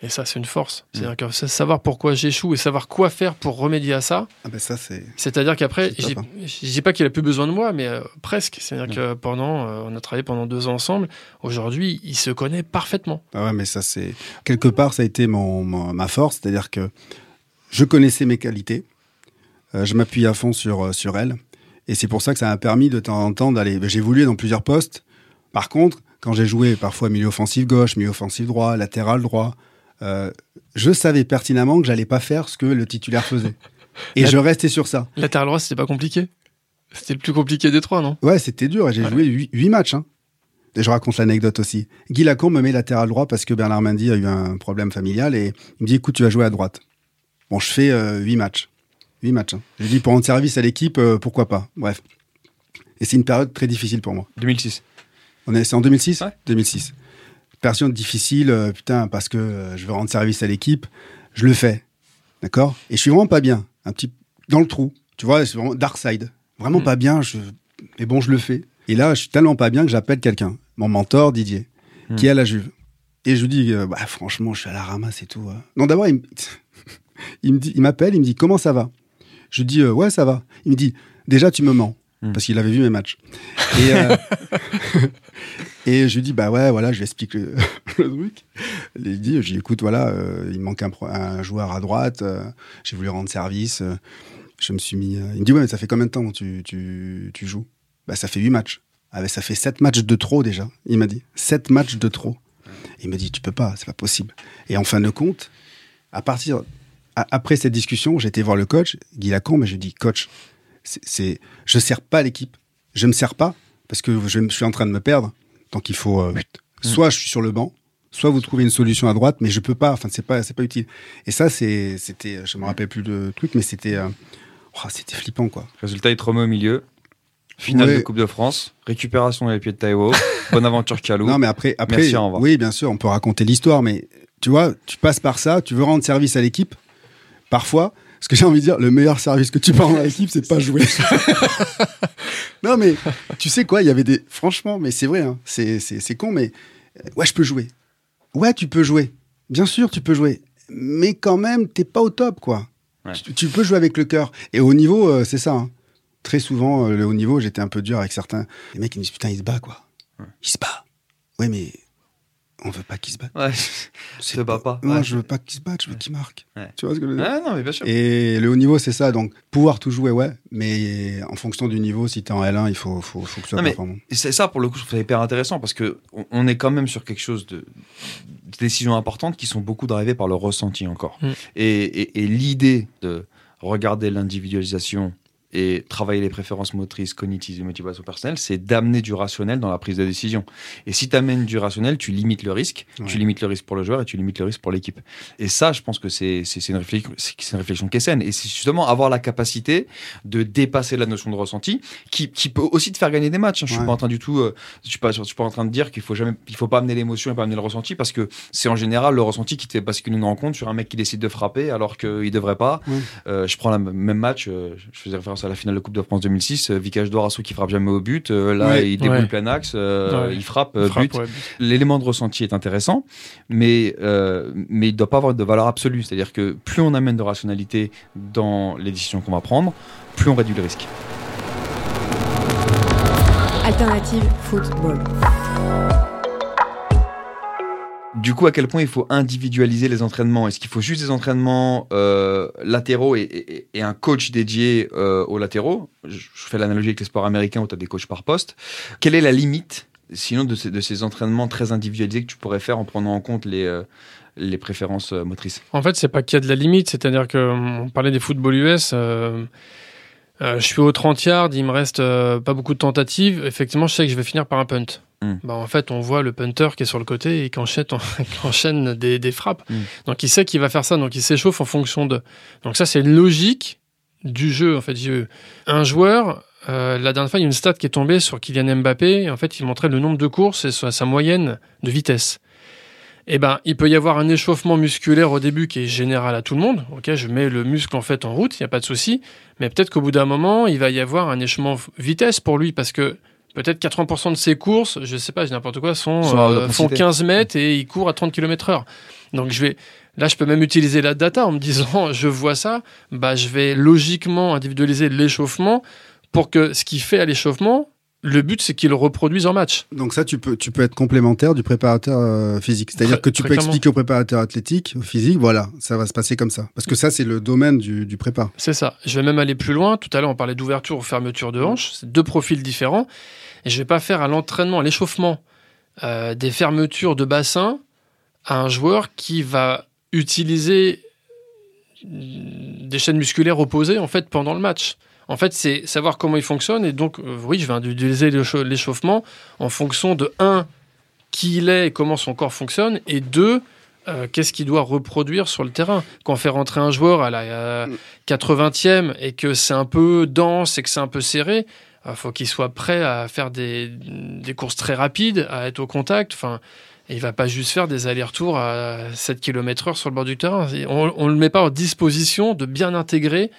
Et ça, c'est une force. C'est-à-dire que savoir pourquoi j'échoue et savoir quoi faire pour remédier à ça. Ah ben ça, c'est. C'est-à-dire qu'après, C'est je top, dis- pas qu'il a plus besoin de moi, mais euh, presque. C'est-à-dire que pendant, euh, on a travaillé pendant deux ans ensemble. Aujourd'hui, il se connaît parfaitement. Ah ouais, mais ça, c'est. Quelque part, ça a été mon, mon- ma force, c'est-à-dire que je connaissais mes qualités, euh, je m'appuyais à fond sur, sur elles, et c'est pour ça que ça m'a permis de temps en temps d'aller. J'ai évolué dans plusieurs postes. Par contre, quand j'ai joué parfois milieu offensif gauche, milieu offensif droit, latéral droit, euh, je savais pertinemment que j'allais pas faire ce que le titulaire faisait. Et La- je restais sur ça. Latéral droit, c'était pas compliqué C'était le plus compliqué des trois, non? Ouais, c'était dur. J'ai Ouais. joué huit huit matchs. hein. Et je raconte l'anecdote aussi. Guy Lacombe me met latéral droit parce que Bernard Mendy a eu un problème familial et il me dit écoute, tu vas jouer à droite. Bon, je fais euh, huit matchs. Huit matchs. Hein. J'ai dit pour rendre service à l'équipe, euh, pourquoi pas. Bref. Et c'est une période très difficile pour moi. 2006. On est, c'est en 2006 Ouais. 2006. Période difficile, euh, putain, parce que euh, je veux rendre service à l'équipe. Je le fais. D'accord? Et je suis vraiment pas bien. Un petit dans le trou. Tu vois, c'est vraiment dark side. Vraiment Mm. pas bien. Je... Mais bon, je le fais. Et là, je suis tellement pas bien que j'appelle quelqu'un. Mon mentor, Didier, qui est à la Juve. Et je lui dis, euh, bah, franchement, je suis à la ramasse et tout. hein. Non, d'abord, il me... il me dit, il m'appelle, il me dit comment ça va? Je dis euh, ouais ça va. Il me dit déjà tu me mens Hmm. parce qu'il avait vu mes matchs. Et, euh, et je lui dis bah ouais voilà je lui explique le, le truc. Il dit dis, écoute voilà euh, il manque un, joueur à droite. euh, J'ai voulu rendre service. euh, je me suis mis. il me dit ouais mais ça fait combien de temps tu tu, tu joues? Bah ça fait huit matchs. Ah ben ça fait sept matchs de trop déjà. Il m'a dit sept matchs de trop. Il me dit tu peux pas c'est pas possible. Et en fin de compte à partir après cette discussion, été voir le coach, Guy Lacombe, et je lui dit, coach, c'est, je sers pas l'équipe. Je me sers pas parce que je suis en train de me perdre. Donc il faut, euh, soit je suis sur le banc, soit vous trouvez une solution à droite, mais je peux pas. Enfin, c'est pas, c'est pas utile. Et ça, c'est, c'était, je me rappelle plus le truc, mais c'était, euh, oh, c'était flippant, quoi. Résultat, il te remet au milieu. Finale Ouais. de Coupe de France. Récupération dans les pieds de Taïwo. Bonne aventure Calou. Non, mais après, après, Merci, au oui, bien sûr, on peut raconter l'histoire, mais tu vois, tu passes par ça, tu veux rendre service à l'équipe. Parfois, ce que j'ai envie de dire, le meilleur service que tu peux rendre à l'équipe, c'est de pas jouer. non, mais tu sais quoi, il y avait des. Franchement, mais c'est vrai, hein, c'est, c'est, c'est con, mais euh, ouais, je peux jouer. Ouais, tu peux jouer. Bien sûr, tu peux jouer. Mais quand même, t'es pas au top, quoi. Ouais. Tu, tu peux jouer avec le cœur. Et au niveau, euh, c'est ça. hein. Très souvent, euh, le haut niveau, j'étais un peu dur avec certains. Les mecs, ils me disent Putain, il se bat, quoi. Il se bat. Ouais, mais on veut pas qu'il se batte. Ouais. C'est Se bat pas. Non, Ouais. je veux pas qu'il se batte, je veux qu'il marque. Ouais. Tu vois ce que je veux dire? Non, mais bien sûr. Et le haut niveau, c'est ça. Donc, pouvoir tout jouer, ouais. Mais en fonction du niveau, si t'es en L1, il faut, faut, faut que Non, mais performant. C'est ça, pour le coup, je trouve ça hyper intéressant parce que on- on est quand même sur quelque chose de de décisions importantes qui sont beaucoup drivées par le ressenti encore. Mm. Et, et- et l'idée de regarder l'individualisation et travailler les préférences motrices, cognitives et motivation personnelle, c'est d'amener du rationnel dans la prise de décision. Et si tu amènes du rationnel, tu limites le risque, Ouais. tu limites le risque pour le joueur et tu limites le risque pour l'équipe. Et ça, je pense que c'est une, réflexion- une réflexion qui est saine. Et c'est justement avoir la capacité de dépasser la notion de ressenti, qui, qui peut aussi te faire gagner des matchs. hein. Je suis Ouais. pas en train du tout, euh, je suis pas, je suis pas en train de dire qu'il faut jamais, il faut pas amener l'émotion et pas amener le ressenti parce que c'est en général le ressenti qui te fait basculer une rencontre sur un mec qui décide de frapper alors qu'il devrait pas. Ouais. Euh, je prends le même match, euh, je faisais référence à la finale de Coupe de France 2006, euh, Vicage Dorasso qui frappe jamais au but, euh, là il déboule Ouais. plein axe, euh, Ouais. il frappe, Il euh, frappe, but. ouais, L'élément de ressenti est intéressant, mais, euh, mais il ne doit pas avoir de valeur absolue. C'est-à-dire que plus on amène de rationalité dans les décisions qu'on va prendre, plus on réduit le risque. Alternative football. Du coup, à quel point il faut individualiser les entraînements? Est-ce qu'il faut juste des entraînements euh, latéraux et, un coach dédié euh, aux latéraux? Je, fais l'analogie avec les sports américains où tu as des coachs par poste. Quelle est la limite, sinon, de ces, entraînements très individualisés que tu pourrais faire en prenant en compte les, euh, préférences motrices? En fait, c'est pas qu'il y a de la limite, c'est-à-dire que hum, on parlait des footballs US. je suis au 30 yards, il me reste pas beaucoup de tentatives. Effectivement, je sais que je vais finir par un punt. Mm. Bah, en fait, on voit le punter qui est sur le côté et qui enchaîne, qui enchaîne des, des frappes. Mm. Donc, il sait qu'il va faire ça, donc il s'échauffe en fonction de. Donc, ça, c'est logique du jeu. En fait, un joueur, euh, la dernière fois, il y a une stat qui est tombée sur Kylian Mbappé. Et en fait, il montrait le nombre de courses et sa sa moyenne de vitesse. Eh ben, il peut y avoir un échauffement musculaire au début qui est général à tout le monde. Ok, je mets le muscle en fait en route, il n'y a pas de souci. Mais peut-être qu'au bout d'un moment, il va y avoir un échauffement vitesse pour lui parce que peut-être 80% de ses courses, je sais pas, j'ai n'importe quoi, sont, euh, font intensité. 15 mètres et il court à 30 km heure. Donc je vais, là, je peux même utiliser la data en me disant, je vois ça, bah, je vais logiquement individualiser l'échauffement pour que ce qui fait à l'échauffement, le but, c'est qu'il le reproduise en match. Donc ça, tu peux, tu peux être complémentaire du préparateur euh, physique. C'est-à-dire que tu peux clairement. expliquer au préparateur athlétique, au physique, voilà, ça va se passer comme ça. Parce que ça, c'est le domaine du, du prépa. C'est ça. Je vais même aller plus loin. Tout à l'heure, on parlait d'ouverture ou fermeture de hanche. C'est deux profils différents. Et je vais pas faire à l'entraînement, à l'échauffement, euh, des fermetures de bassin à un joueur qui va utiliser des chaînes musculaires opposées en fait pendant le match. En fait, c'est savoir comment il fonctionne et donc euh, oui, je vais utiliser l'échau- l'échauffement en fonction de un qui il est et comment son corps fonctionne et deux euh, qu'est-ce qu'il doit reproduire sur le terrain. Quand on fait rentrer un joueur à la euh, 80e et que c'est un peu dense et que c'est un peu serré, faut qu'il soit prêt à faire des, des courses très rapides, à être au contact. Enfin, il va pas juste faire des allers-retours à 7 km/h sur le bord du terrain. On ne le met pas en disposition de bien intégrer.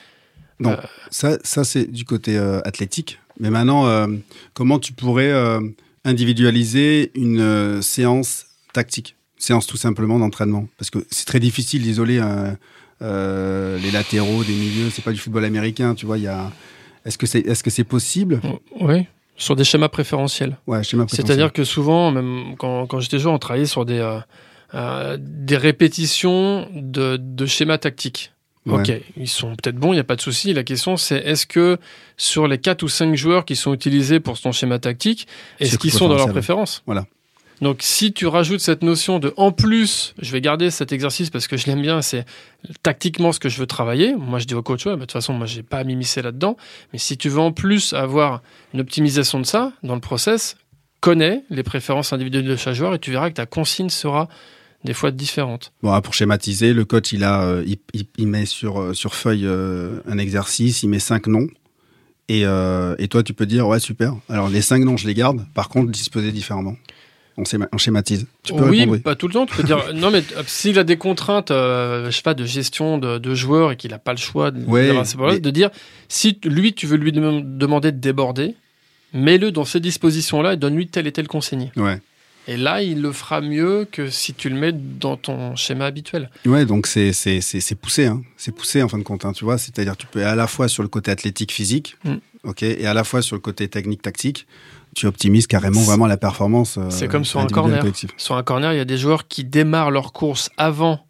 Non, ça, ça c'est du côté euh, athlétique. Mais maintenant, euh, comment tu pourrais euh, individualiser une euh, séance tactique? Séance tout simplement d'entraînement. Parce que c'est très difficile d'isoler euh, les latéraux, des milieux. C'est pas du football américain, tu vois. Il y a. Est-ce que c'est que c'est possible? Oui, sur des schémas préférentiels. Ouais, schéma préférentiel. C'est-à-dire que souvent, même quand, quand j'étais joueur, on travaillait sur des, euh, euh, des répétitions de, de schémas tactiques. Ouais. Ok, ils sont peut-être bons, il n'y a pas de souci. La question, c'est est-ce que sur les 4 ou 5 joueurs qui sont utilisés pour ton schéma tactique, est-ce qu'ils sont dans leur préférentiel. préférence? Voilà. Donc, si tu rajoutes cette notion de en plus, je vais garder cet exercice parce que je l'aime bien, c'est tactiquement ce que je veux travailler. Moi, je dis au coach, ouais, de toute façon, moi, j'ai pas à m'immiscer là-dedans. Mais si tu veux en plus avoir une optimisation de ça dans le process, connais les préférences individuelles de chaque joueur et tu verras que ta consigne sera des fois différente. Bon, ah, pour schématiser, le coach, il a, euh, il, met sur euh, feuille euh, un exercice, il met cinq noms. Et, et toi, tu peux dire, ouais, super. Alors, les cinq noms, je les garde. Par contre, disposer différemment. On, schéma- on schématise. Tu peux oui, répondre, pas tout le temps. Tu peux dire, non, mais euh, s'il a des contraintes, euh, je sais pas, de gestion de, de joueurs et qu'il n'a pas le choix de, Ouais, mais- de dire, si lui, tu veux lui dem- demander de déborder, mets-le dans ces dispositions-là et donne-lui telle et telle consigne. Ouais. Et là, il le fera mieux que si tu le mets dans ton schéma habituel. Ouais, donc c'est c'est c'est c'est poussé, hein. C'est poussé en fin de compte, hein, tu vois. C'est-à-dire, tu peux à la fois sur le côté athlétique physique, Mm. ok, et à la fois sur le côté technique tactique. Tu optimises carrément vraiment la performance. euh, C'est comme sur un corner. Sur un corner, il y a des joueurs qui démarrent leur course avant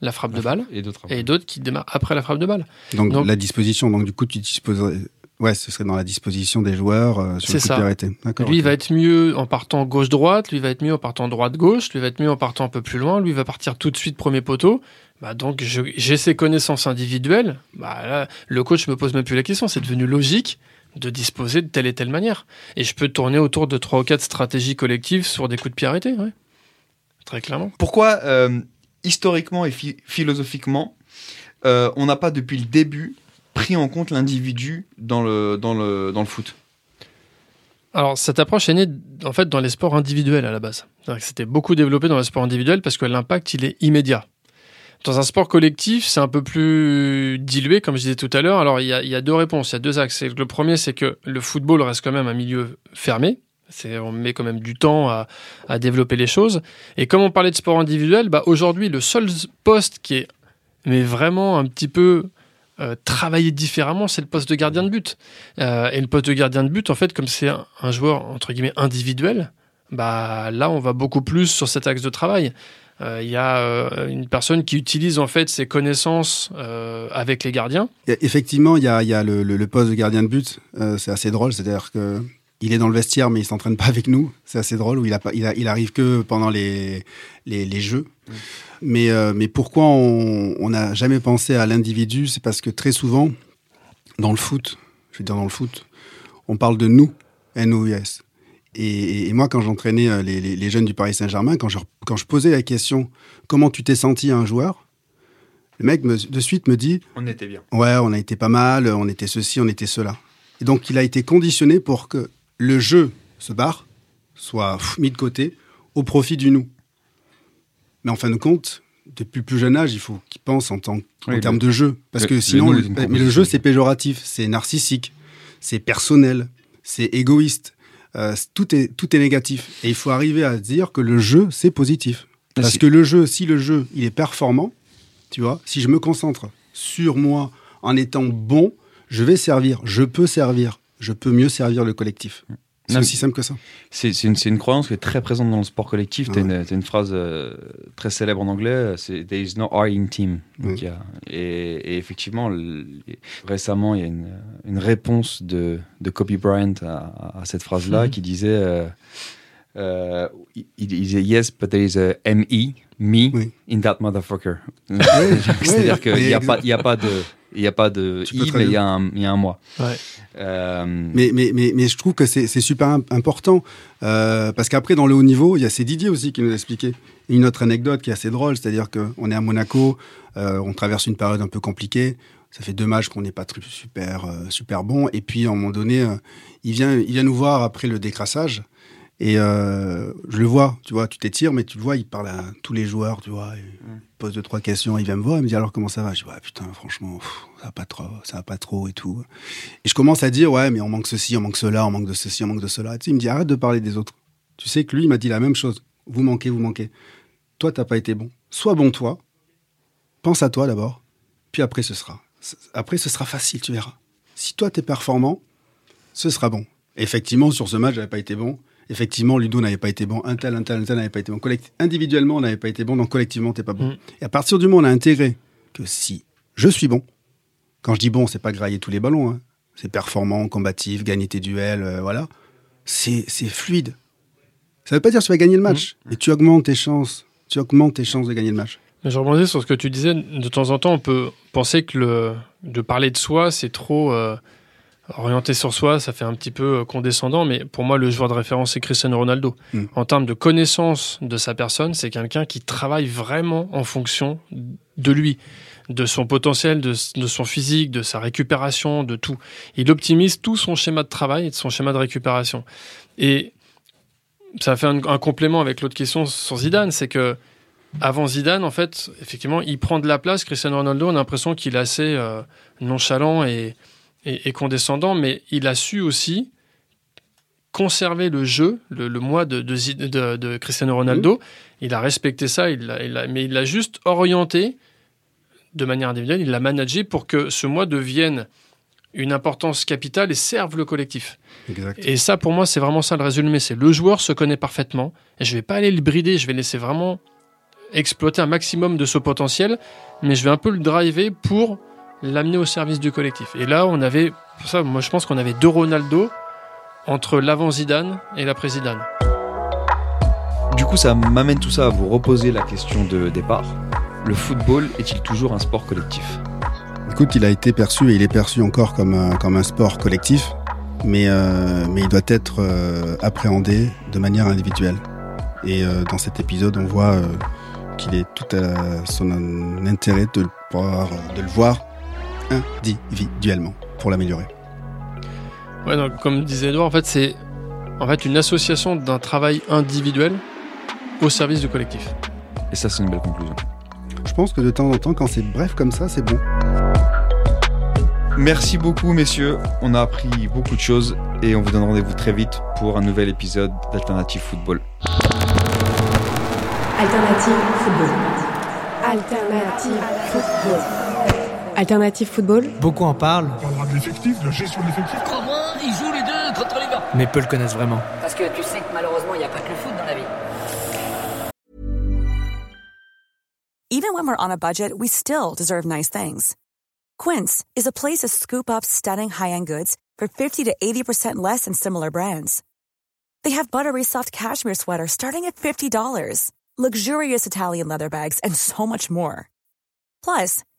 la frappe de balle Et d'autres. qui démarrent après la frappe de balle. Donc, Donc- la disposition, donc du coup, tu disposerais. Ouais, ce serait dans la disposition des joueurs euh, sur C'est le coup ça. de. Lui, va être mieux en partant gauche-droite, lui va être mieux en partant droite-gauche, lui va être mieux en partant un peu plus loin, lui va partir tout de suite premier poteau. Bah donc je- j'ai ces connaissances individuelles. Bah là, le coach me pose même plus la question, c'est devenu logique de disposer de telle et telle manière. Et je peux tourner autour de trois ou quatre stratégies collectives sur des coups de pied arrêtés, ouais. Très clairement. Pourquoi, euh, historiquement et phi- philosophiquement, euh, on n'a pas depuis le début pris en compte l'individu dans le, dans, le, dans le foot? Alors, cette approche est née en fait dans les sports individuels à la base. C'était beaucoup développé dans les sports individuels parce que l'impact il est immédiat. Dans un sport collectif, c'est un peu plus dilué, comme je disais tout à l'heure. Alors, il y a, deux réponses, il y a deux axes. Le premier, c'est que le football reste quand même un milieu fermé. On met quand même du temps à, développer les choses. Et comme on parlait de sport individuel, bah aujourd'hui, le seul poste qui est vraiment un petit peu euh, travaillé différemment, c'est le poste de gardien de but. Euh, et le poste de gardien de but, en fait, comme c'est un, un joueur entre guillemets individuel, bah là, on va beaucoup plus sur cet axe de travail. Euh, Il y a euh, une personne qui utilise en fait ses connaissances euh, avec les gardiens. Effectivement, il y a, il y a le, le- le poste de gardien de but. c'est assez drôle. C'est-à-dire que il est dans le vestiaire, mais il s'entraîne pas avec nous. C'est assez drôle. Où il, a pas, il, a- il arrive que pendant les, les, les jeux. Mais, euh, mais pourquoi on on n'a jamais pensé à l'individu? C'est parce que très souvent, dans le foot, je veux dire dans le foot, on parle de nous, N-O-U-S. Et, et moi, quand j'entraînais euh, les, les- les jeunes du Paris Saint-Germain, quand je, quand je posais la question comment tu t'es senti un joueur, le mec me- de suite me dit On était bien. Ouais, on a été pas mal, on était ceci, on était cela. Et donc, il a été conditionné pour que le jeu se barre, soit pff, mis de côté, au profit du nous. Mais en fin de compte, depuis le plus jeune âge, il faut qu'il pense en, tant, en termes de jeu. Parce que sinon, le- mais le jeu, c'est péjoratif, c'est narcissique, c'est personnel, c'est égoïste. Euh, tout, est, tout est négatif. Et il faut arriver à dire que le jeu, c'est positif. Parce Si- que le jeu, si le jeu, il est performant, tu vois, si je me concentre sur moi en étant bon, je vais servir, je peux servir, je peux mieux servir le collectif. C'est aussi simple que ça. C'est une, croyance qui est très présente dans le sport collectif. Tu as, Ouais. une phrase euh, très célèbre en anglais, euh, c'est There is no R in team. Ouais. y a- et, et effectivement, le- récemment, il y a une, une réponse de, de Kobe Bryant à, à cette phrase-là Mhm. qui disait euh, euh, il, il disait Yes, but there is a M-E, me, Oui. in that motherfucker. oui, C'est-à-dire qu'il n'y a, pas- y a pas de. Il n'y a pas de Tu i, mais il y, a un- il y a un moi. Ouais. Euh, Mais, mais, mais, mais je trouve que c'est super im- important. euh, parce qu'après, dans le haut niveau, il y a c'est Didier aussi qui nous a expliqué une autre anecdote qui est assez drôle. C'est-à-dire qu'on est à Monaco, euh, on traverse une période un peu compliquée. Ça fait deux matchs qu'on n'est pas super, super bon. Et puis, à un moment donné, il, vient, il vient nous voir après le décrassage. Et euh, je le vois, tu vois, tu t'étires, mais tu le vois, il parle à tous les joueurs, tu vois, il pose deux, trois questions, il vient me voir, il me dit alors comment ça va? Je dis, ouais, putain, franchement, pff, ça va pas trop, ça va pas trop et tout. Et je commence à dire, ouais, mais on manque ceci, on manque cela, on manque de ceci, on manque de cela. Tu sais, il me dit, arrête de parler des autres. Tu sais que lui, il m'a dit la même chose. Vous manquez, vous manquez. Toi, t'as pas été bon. Sois bon, toi. Pense à toi d'abord. Puis après, ce sera. Après, ce sera facile, tu verras. Si toi, tu es performant, ce sera bon. Effectivement, sur ce match, j'avais pas été bon. Effectivement, Ludo n'avait pas été bon. Un tel, un tel, un tel n'avait pas été bon. Collect- Individuellement, on n'avait pas été bon. Donc, collectivement, t'es pas bon. Mm. Et à partir du moment où on a intégré que si je suis bon, quand je dis bon, c'est pas grailler tous les ballons. hein. C'est performant, combatif, gagner tes duels, euh, voilà. C'est fluide. Ça veut pas dire que tu vas gagner le match. Mm. Mais tu augmentes tes chances. Tu augmentes tes chances de gagner le match. Mais je rebondis sur ce que tu disais. De temps en temps, on peut penser que le, de parler de soi, c'est trop euh, orienté sur soi, ça fait un petit peu euh, condescendant. Mais pour moi, le joueur de référence, c'est Cristiano Ronaldo. Mm. En termes de connaissance de sa personne, c'est quelqu'un qui travaille vraiment en fonction de lui, de son potentiel, de, de son physique, de sa récupération, de tout. Il optimise tout son schéma de travail et de son schéma de récupération. Et ça fait un, un complément avec l'autre question sur Zidane, c'est que avant Zidane, en fait, effectivement, il prend de la place. Cristiano Ronaldo, on a l'impression qu'il est assez euh, nonchalant et, et- et condescendant, mais il a su aussi conserver le jeu, le, le moi de, de, Zid- de- de Cristiano Ronaldo. Il a respecté ça, il il l'a- mais il l'a juste orienté de manière individuelle, il l'a managé pour que ce moi devienne une importance capitale et serve le collectif. Exact. Et ça, pour moi, c'est vraiment ça le résumé. C'est le joueur se connaît parfaitement. Et je vais pas aller le brider. Je vais laisser vraiment exploiter un maximum de ce potentiel. Mais je vais un peu le driver pour l'amener au service du collectif. Et là, on avait, pour ça, moi, je pense qu'on avait deux Ronaldo entre l'avant Zidane et l'après Zidane. Du coup, ça m'amène tout ça à vous reposer la question de départ. Le football est-il toujours un sport collectif? Écoute, il a été perçu et il est perçu encore comme un, comme un sport collectif, mais, euh, mais il doit être euh, appréhendé de manière individuelle. Et euh, dans cet épisode, on voit euh, qu'il est tout à son intérêt de le voir, de le voir individuellement pour l'améliorer. Ouais, donc, comme disait Edouard, en fait, c'est en fait une association d'un travail individuel au service du collectif. Et ça, c'est une belle conclusion. Je pense que de temps en temps, quand c'est bref comme ça, c'est bon. Merci beaucoup, messieurs. On a appris beaucoup de choses et on vous donne rendez-vous très vite pour un nouvel épisode d'Alternative Football. Alternative football. Alternative football. Alternative football. Beaucoup en parlent, On parlera de l'effectif, de la gestion de l'effectif. Crois-moi, ils jouent les deux contre les gars. mais peu le connaissent vraiment. Parce que tu sais que malheureusement, il n'y a pas que le foot dans la vie. Even when we're on a budget, we still deserve nice things. Quince is a place to scoop up stunning high-end goods for 50 to 80% less than similar brands. They have buttery soft cashmere sweaters starting at $50, luxurious Italian leather bags, and so much more. Plus,